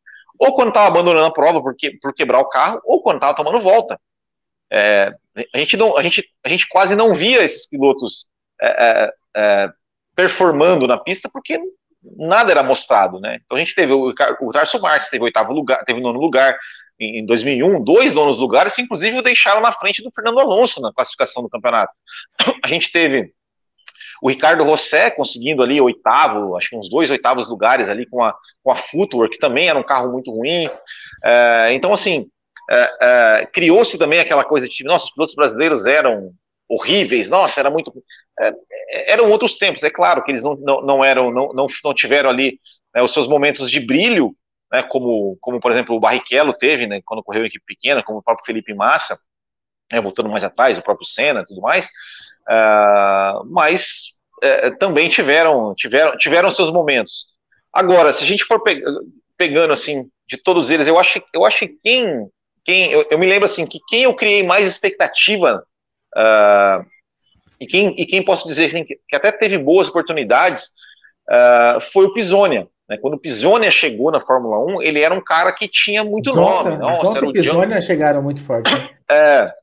ou quando estava abandonando a prova por, que, por quebrar o carro, ou quando estava tomando volta. É, a, gente não, a, gente, a gente quase não via esses pilotos é, é, é performando na pista porque nada era mostrado, né? Então a gente teve o, o Tarso Marques, teve oitavo lugar, teve nono lugar em 2001, dois nonos lugares, que inclusive o deixaram na frente do Fernando Alonso na classificação do campeonato. A gente teve o Ricardo Rossé conseguindo ali oitavo, acho que uns dois oitavos lugares ali com a, com a Footwork, que também era um carro muito ruim. É, então, assim, é, é, criou-se também aquela coisa de, nossa, os pilotos brasileiros eram horríveis, nossa, era muito. É, eram outros tempos, é claro que eles não, não, não eram, não, não, não tiveram ali né, os seus momentos de brilho, né, como, como, por exemplo, o Barrichello teve, né, quando correu em equipe pequena, como o próprio Felipe Massa, né, voltando mais atrás, o próprio Senna e tudo mais, uh, mas uh, também tiveram, tiveram, tiveram seus momentos. Agora, se a gente for pe pegando, assim, de todos eles, eu acho, eu acho que quem, quem eu, eu me lembro, assim, que quem eu criei mais expectativa, uh, e, quem, e quem posso dizer, assim, que, que até teve boas oportunidades, foi o Pisonia, né? Quando o Pisonia chegou na Fórmula 1, ele era um cara que tinha muito Zonta, nome. Nossa, Zonta o Pisonia chegaram muito forte. Né? É,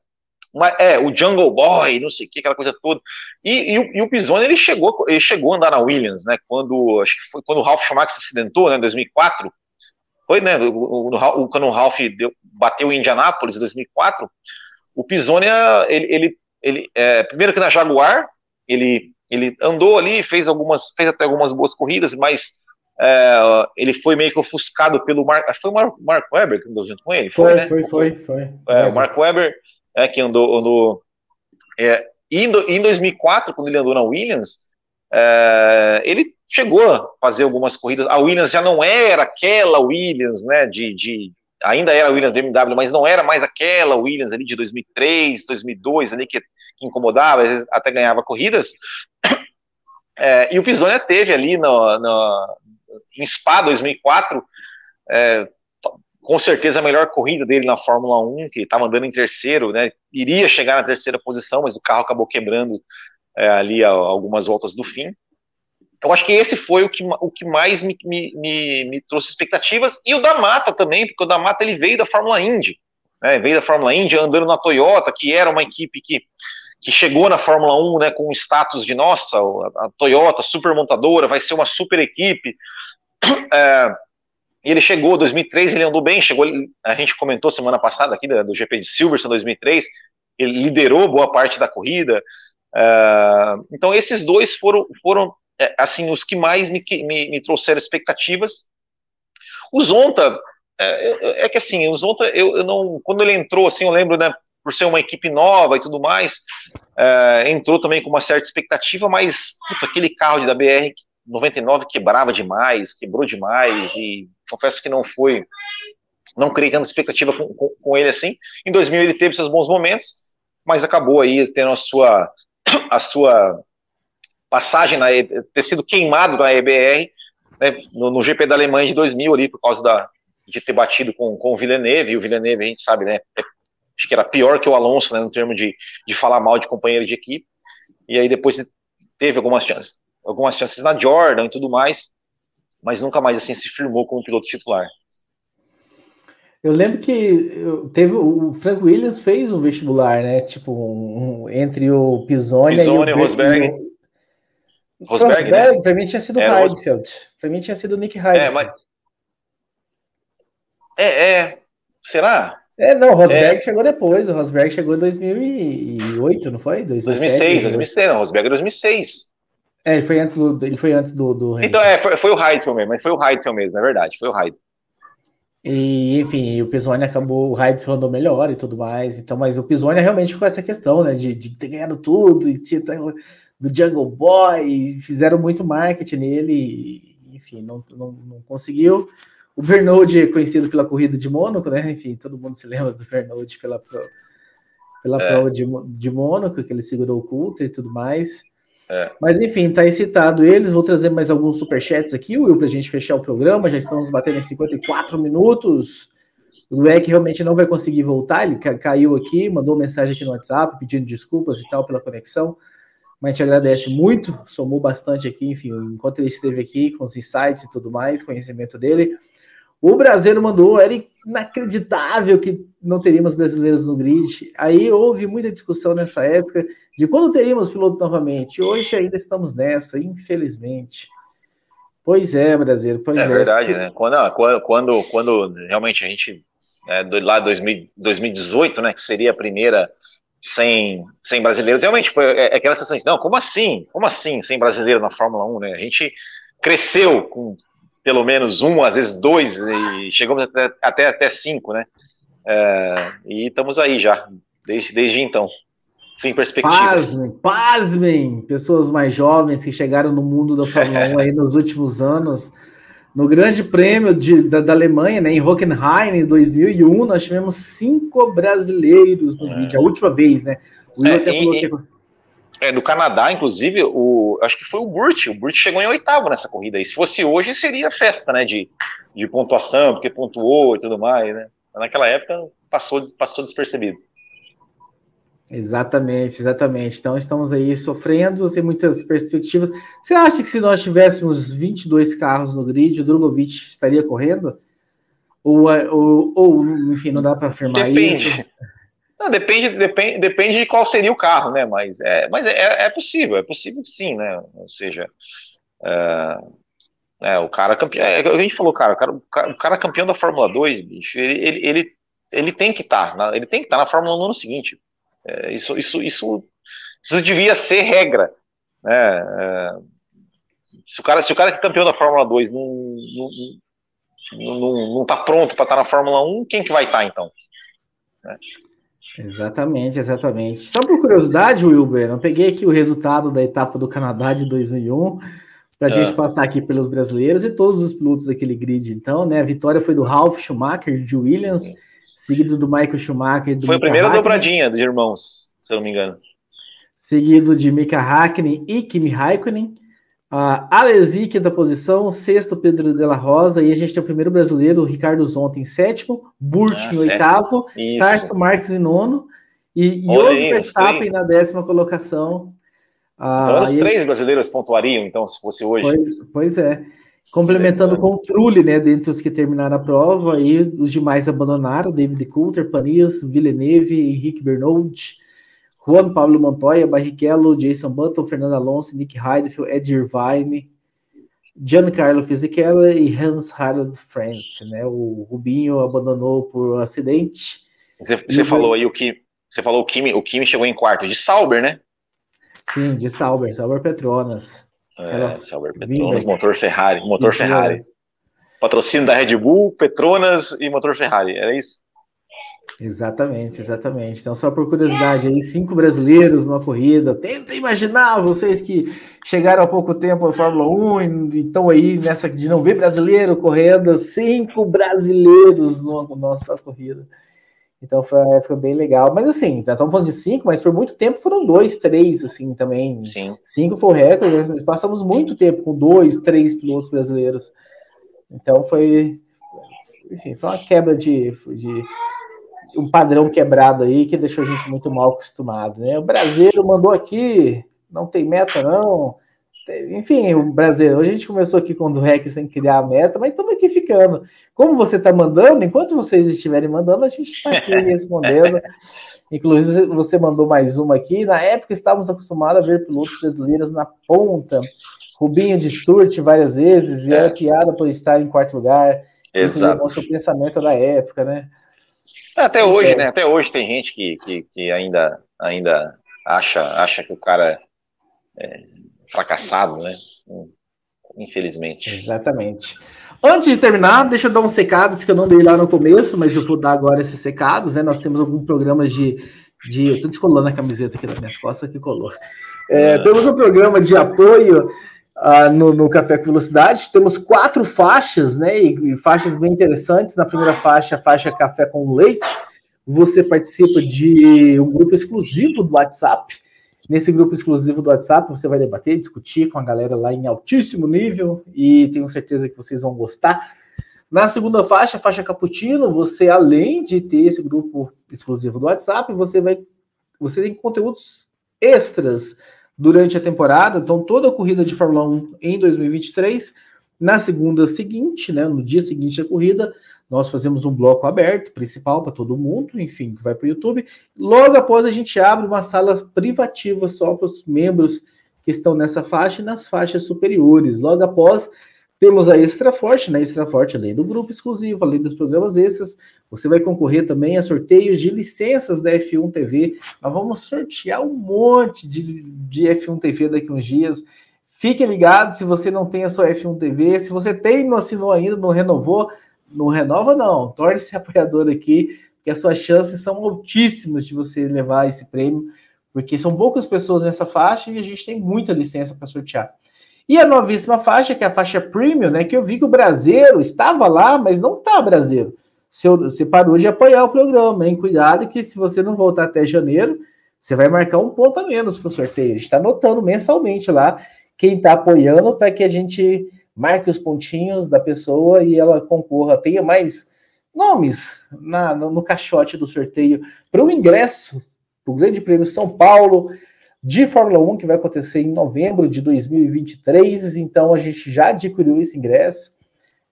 mas, é, o Jungle Boy, não sei o que, aquela coisa toda. E, e, e o Pisonia, ele chegou, ele chegou a andar na Williams, né? Quando, acho que foi quando o Ralph Schumacher se acidentou, né, em 2004. Foi, né? O, o, quando o Ralph deu, bateu em Indianápolis em 2004, o Pisonia, ele, ele, ele é, primeiro que na Jaguar, ele, ele andou ali, fez algumas, fez até algumas boas corridas, mas é, ele foi meio que ofuscado pelo Mark. Foi o Mark, Mark Webber que andou junto com ele? Foi, foi, né? foi, foi. foi. É, o Mark Webber é, que andou. andou é, e em 2004, quando ele andou na Williams, é, ele chegou a fazer algumas corridas. A Williams já não era aquela Williams, né? De, de ainda era a Williams BMW, mas não era mais aquela Williams ali de 2003, 2002 ali que, que incomodava, às vezes até ganhava corridas. É, e o Pisonia teve ali no, no, em Spa 2004, é, com certeza a melhor corrida dele na Fórmula 1, que estava andando em terceiro, né, iria chegar na terceira posição, mas o carro acabou quebrando é, ali a, algumas voltas do fim. Eu acho que esse foi o que, o que mais me, me, me, me trouxe expectativas, e o da Mata também, porque o da Mata ele veio da Fórmula Indy, né, veio da Fórmula Indy andando na Toyota, que era uma equipe que que chegou na Fórmula 1 né, com o status de nossa, a Toyota, super montadora, vai ser uma super equipe. É, ele chegou, 2003, ele andou bem, chegou, a gente comentou semana passada aqui do, do GP de Silverstone 2003, ele liderou boa parte da corrida. É, então esses dois foram, foram é, assim os que mais me, me, me trouxeram expectativas. O Zonta, é, é, que assim, o Zonta, eu, eu, não, quando ele entrou, assim, eu lembro, né, por ser uma equipe nova e tudo mais, é, entrou também com uma certa expectativa, mas puta, aquele carro da BR 99 quebrava demais, quebrou demais, e confesso que não foi, não criei tanta expectativa com, com, com ele assim. Em 2000 ele teve seus bons momentos, mas acabou aí tendo a sua, a sua passagem, na, ter sido queimado na EBR, né, no, no, GP da Alemanha de 2000 ali, por causa da, de ter batido com, com o Villeneuve, e o Villeneuve a gente sabe, né, é acho que era pior que o Alonso, né, no termo de, de falar mal de companheiro de equipe. E aí depois teve algumas chances, algumas chances na Jordan e tudo mais, mas nunca mais assim se firmou como piloto titular. Eu lembro que teve o Frank Williams fez um vestibular, né? Tipo, um, entre o Pisonia e o Rosberg. Rosberg, Rosberg né? para mim tinha sido é, Heidfeld. Para mim tinha sido Nick Heidfeld. É, mas... é, é. Será? É, não, o Rosberg é. chegou depois. O Rosberg chegou em 2008, não foi? 2007, 2006, 2006, não. Rosberg é 2006. É, ele foi antes do. Ele foi antes do. do então, é, foi, foi o Heidfeld mesmo, mas foi o Heidfeld mesmo, é verdade, foi o Heidfeld. E, enfim, o Pisoni acabou, o Heidfeld andou melhor e tudo mais. Então, mas o Pisoni realmente ficou essa questão, né? De, de ter ganhado tudo, e tinha do Jungle Boy, fizeram muito marketing nele, e, enfim, não, não, não conseguiu. O Bernold é conhecido pela corrida de Mônaco, né? Enfim, todo mundo se lembra do Bernold pela, pela é. prova de, de Mônaco, que ele segurou o culto e tudo mais. É. Mas enfim, tá excitado eles. Vou trazer mais alguns superchats aqui, Will, para a gente fechar o programa. Já estamos batendo em 54 minutos. O Luek realmente não vai conseguir voltar, ele caiu aqui, mandou mensagem aqui no WhatsApp pedindo desculpas e tal pela conexão. Mas gente agradece muito, somou bastante aqui, enfim, enquanto ele esteve aqui com os insights e tudo mais, conhecimento dele. O brasileiro mandou, era inacreditável que não teríamos brasileiros no grid. Aí houve muita discussão nessa época de quando teríamos piloto novamente. Hoje ainda estamos nessa, infelizmente. Pois é, Brasil, pois é. É verdade, né? Quando, quando, quando realmente a gente, é, lá 2018, né, que seria a primeira sem, sem brasileiros, realmente foi é, aquela sensação de, não, como assim? Como assim sem brasileiro na Fórmula 1, né? A gente cresceu com pelo menos um, às vezes dois, e chegamos até, até, até cinco, né? É, e estamos aí já, desde, desde então, sem perspectivas. Pasmem, pasmem, pessoas mais jovens que chegaram no mundo da Fórmula 1 aí nos últimos anos. No Grande Prêmio de, da, da, Alemanha, né, em Hockenheim, em 2001, nós tivemos cinco brasileiros no é. vídeo, a última vez, né? O Will é, até falou que é, do Canadá, inclusive, o, acho que foi o Burt. O Burt chegou em oitavo nessa corrida. E se fosse hoje, seria festa, né? De, de pontuação, porque pontuou e tudo mais, né? Naquela época passou, passou despercebido. Exatamente, exatamente. Então estamos aí sofrendo, sem muitas perspectivas. Você acha que se nós tivéssemos 22 carros no grid, o Drogovic estaria correndo? Ou, ou, ou enfim, não dá para afirmar Depende. isso? Não, depende, depende, depende de qual seria o carro, né? Mas é, mas é, é possível, é possível sim, né? Ou seja, é, é o cara campeão. É, a gente falou, cara, o cara, o cara campeão da Fórmula 2, bicho, ele, ele, ele, ele tem que estar, tá, ele tem que estar tá na Fórmula 1 no ano seguinte. É, isso, isso, isso, isso devia ser regra, né? É, se o cara, se o cara que é campeão da Fórmula 2 não, não, não, não tá pronto para estar tá na Fórmula 1, quem que vai estar tá, então? Exatamente, exatamente. Só por curiosidade, Wilber, eu peguei aqui o resultado da etapa do Canadá de 2001 para a é. gente passar aqui pelos brasileiros e todos os pilotos daquele grid. Então, né, a vitória foi do Ralph Schumacher de Williams, Sim. seguido do Michael Schumacher. Do foi Mika a primeira Hackney, dobradinha de irmãos, se eu não me engano. Seguido de Mika Hakkinen e Kimi Raikkonen. Uh, Alesi, quinta posição, sexto Pedro de la Rosa, e a gente tem o primeiro brasileiro, o Ricardo Zonta em sétimo, Burt ah, em oitavo, Tarso Marques em nono, e Jos Verstappen na décima colocação. Uh, então, os três ele... brasileiros pontuariam, então, se fosse hoje. Pois, pois é. Complementando com o Trulli, né, dentre os que terminaram a prova, aí os demais abandonaram, David Coulter, Panis, Villeneuve, Henrique Bernold, Juan Pablo Montoya, Barrichello, Jason Button, Fernando Alonso, Nick Heidfeld, Ed Irvine, Giancarlo Fisichella e Hans Harald Frenz, né? O Rubinho abandonou por acidente. Você, você falou aí o que você falou o Kimi, o Kimi chegou em quarto de Sauber, né? Sim, de Sauber, Sauber Petronas. É, Sauber Petronas, motor Ferrari, motor Ferrari. Patrocínio da Red Bull, Petronas e motor Ferrari, era isso? Exatamente, exatamente. Então, só por curiosidade, aí, cinco brasileiros numa corrida. Tenta imaginar vocês que chegaram há pouco tempo à Fórmula 1 e estão aí nessa de não ver brasileiro correndo, cinco brasileiros numa nossa corrida. Então foi uma época bem legal. Mas assim, estamos falando de cinco, mas por muito tempo foram dois, três, assim, também. Sim. Cinco foi o recorde. Passamos muito tempo com dois, três pilotos brasileiros. Então foi. Enfim, foi uma quebra de, de um padrão quebrado aí que deixou a gente muito mal acostumado, né? O brasileiro mandou aqui, não tem meta não. Enfim, o brasileiro, a gente começou aqui com o REC sem criar a meta, mas estamos aqui ficando. Como você está mandando, enquanto vocês estiverem mandando, a gente está aqui respondendo. Inclusive, você mandou mais uma aqui. Na época, estávamos acostumados a ver pilotos brasileiros na ponta. Rubinho de Stuart várias vezes, e era piada por estar em quarto lugar. Exato. Isso demonstra o pensamento da época, né? Até hoje, é. né? Até hoje tem gente que, que, que, ainda, ainda acha, acha que o cara é fracassado, né? Infelizmente. Exatamente. Antes de terminar, deixa eu dar uns secados que eu não dei lá no começo, mas eu vou dar agora esses secados, né? Nós temos alguns programas de. de eu tô descolando a camiseta aqui das minhas costas que colou. É. Temos um programa de apoio uh, no, no, Café com Velocidade. Temos quatro faixas, né? E, e, faixas bem interessantes. Na primeira faixa, a faixa Café com Leite. Você participa de um grupo exclusivo do WhatsApp. Nesse grupo exclusivo do WhatsApp, você vai debater, discutir com a galera lá em altíssimo nível e tenho certeza que vocês vão gostar. Na segunda faixa, faixa Cappuccino, você além de ter esse grupo exclusivo do WhatsApp, você vai você tem conteúdos extras durante a temporada. Então, toda a corrida de Fórmula 1 em 2023, na segunda seguinte, né, no dia seguinte à corrida, nós fazemos um bloco aberto, principal para todo mundo, enfim, que vai para o YouTube. Logo após, a gente abre uma sala privativa só para os membros que estão nessa faixa e nas faixas superiores. Logo após, Temos a Extra Forte, né? Extra Forte, além do grupo exclusivo, além dos programas extras, você vai concorrer também a sorteios de licenças da F1 TV. Nós vamos sortear um monte de, de F1 TV daqui uns dias. Fique ligado se você não tem a sua F1 TV. Se você tem não assinou ainda, não renovou, não renova, não. Torne-se apoiador aqui, que as suas chances são altíssimas de você levar esse prêmio, porque são poucas pessoas nessa faixa e a gente tem muita licença para sortear. E a novíssima faixa, que é a faixa premium, né? Que eu vi que o brasileiro estava lá, mas não tá brasileiro. Você parou de apoiar o programa, hein? Cuidado que se você não voltar até janeiro, você vai marcar um ponto a menos para o sorteio. A gente está anotando mensalmente lá quem está apoiando para que a gente marque os pontinhos da pessoa e ela concorra, tenha mais nomes na, no, no caixote do sorteio para o ingresso para o Grande Prêmio São Paulo de Fórmula 1, que vai acontecer em novembro de 2023. Então a gente já adquiriu esse ingresso,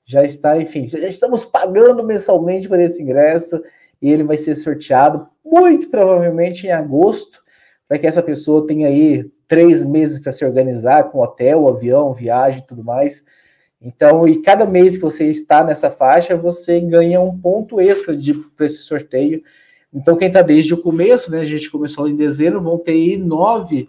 já está, enfim, já estamos pagando mensalmente por esse ingresso e ele vai ser sorteado muito provavelmente em agosto, para que essa pessoa tenha aí três meses para se organizar com hotel, avião, viagem e tudo mais. Então, e cada mês que você está nessa faixa, você ganha um ponto extra para esse sorteio. Então, quem está desde o começo, né? A gente começou em dezembro, vão ter nove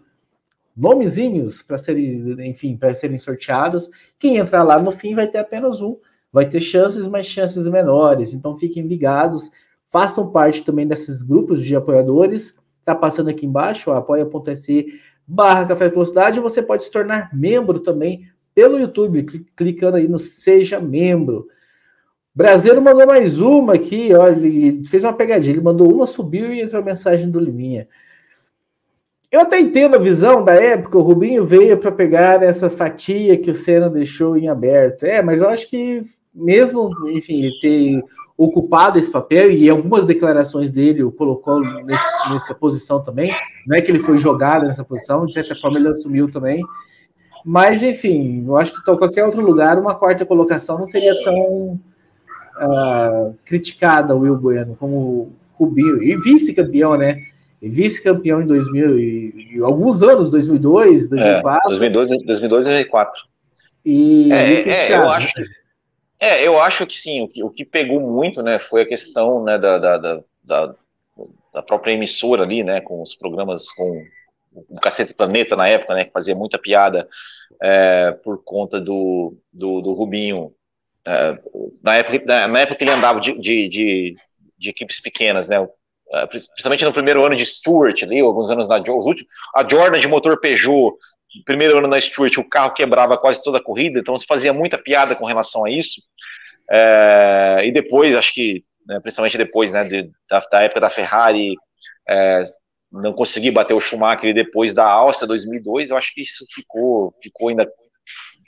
nomezinhos para serem, enfim, para serem sorteados. Quem entrar lá no fim vai ter apenas um, vai ter chances, mas chances menores. Então, fiquem ligados, façam parte também desses grupos de apoiadores. Tá passando aqui embaixo, apoia.se barra Café Velocidade, você pode se tornar membro também pelo YouTube, clicando aí no Seja Membro. Brasileiro mandou mais uma aqui, ele fez uma pegadinha. Ele mandou uma, subiu e entrou a mensagem do Liminha. Eu até entendo a visão da época, o Rubinho veio para pegar essa fatia que o Senna deixou em aberto. É, mas eu acho que mesmo, enfim, ter ocupado esse papel e algumas declarações dele o colocou nesse, nessa posição também. Não é que ele foi jogado nessa posição, de certa forma ele assumiu também. Mas, enfim, eu acho que em qualquer outro lugar, uma quarta colocação não seria tão uh, criticada o Will Bueno como Rubinho, e vice-campeão, né? E vice-campeão em 2000 e, e, alguns anos, 2002, 2004. É, 2002, 2002 2004. E, é, e é, eu acho, é, eu acho que sim, o que, o que pegou muito, né, foi a questão, né, da, da, da, da, própria emissora ali, né, com os programas, com o Cacete Planeta na época, né, que fazia muita piada é, por conta do, do, do Rubinho é, na, época, na época que ele andava de, de, de, de equipes pequenas, né? É, principalmente no primeiro ano de Stewart, ali, alguns anos na a Jordan de motor Peugeot, primeiro ano na Stewart, o carro quebrava quase toda a corrida, então se fazia muita piada com relação a isso. É, e depois, acho que, né, principalmente depois né, de, da, da, época da Ferrari, é, não consegui bater o Schumacher e depois da Áustria 2002, eu acho que isso ficou, ficou ainda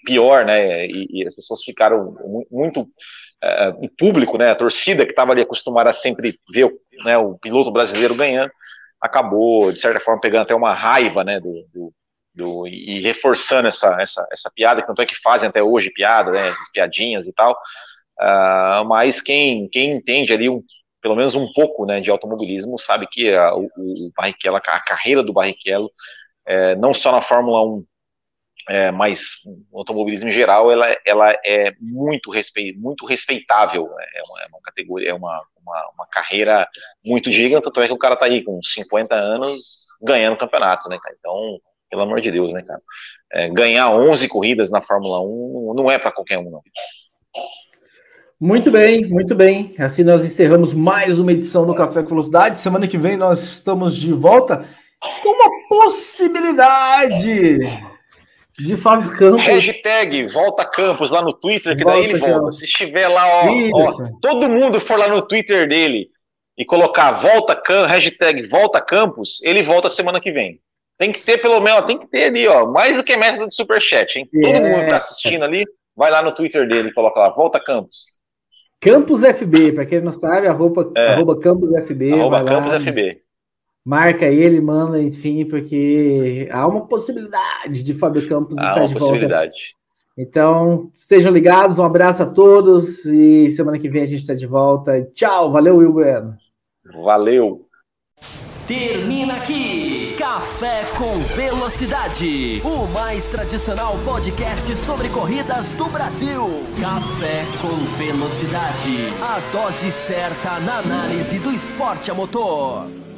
pior, né? E, e as pessoas ficaram muito uh, o público, né? A torcida que estava ali acostumada a sempre ver né, o piloto brasileiro ganhando, acabou de certa forma pegando até uma raiva, né? Do, do, do e reforçando essa, essa, essa piada, que não é que fazem até hoje piada, né? Piadinhas e tal. Uh, mas quem, quem entende ali um, pelo menos um pouco né, de automobilismo sabe que a, o, o Barrichello, a carreira do Barrichello, é, não só na Fórmula 1 é, mas o automobilismo em geral ela, ela é muito, respe, muito respeitável, né? é uma, é uma categoria, é uma, uma, uma, carreira muito digna, tanto é que o cara tá aí com 50 anos ganhando campeonato, né, cara? Então, pelo amor de Deus, né, cara? É, ganhar 11 corridas na Fórmula 1 não é para qualquer um, não. Muito bem, muito bem. Assim nós encerramos mais uma edição do Café com Velocidade. Semana que vem nós estamos de volta com uma possibilidade de Fábio Campos. Hashtag Volta Campos lá no Twitter, que volta daí ele volta. Se estiver lá, ó, ó, todo mundo for lá no Twitter dele e colocar Volta Campos, hashtag Volta Campos, ele volta semana que vem. Tem que ter pelo menos, tem que ter ali, ó, mais do que método de superchat, hein? É. Todo mundo que tá assistindo ali, vai lá no Twitter dele e coloca lá, Volta Campos. Campos FB, para quem não sabe, arroba, é. arroba Campos FB. Arroba lá. FB marca ele, manda, enfim, porque há uma possibilidade de Fábio Campos há estar de volta. Então, estejam ligados, um abraço a todos e semana que vem a gente está de volta. Tchau, valeu, Will Bueno. Valeu. Termina aqui, Café Café com Velocidade, o mais tradicional podcast sobre corridas do Brasil. Café com Velocidade, a dose certa na análise do esporte a motor.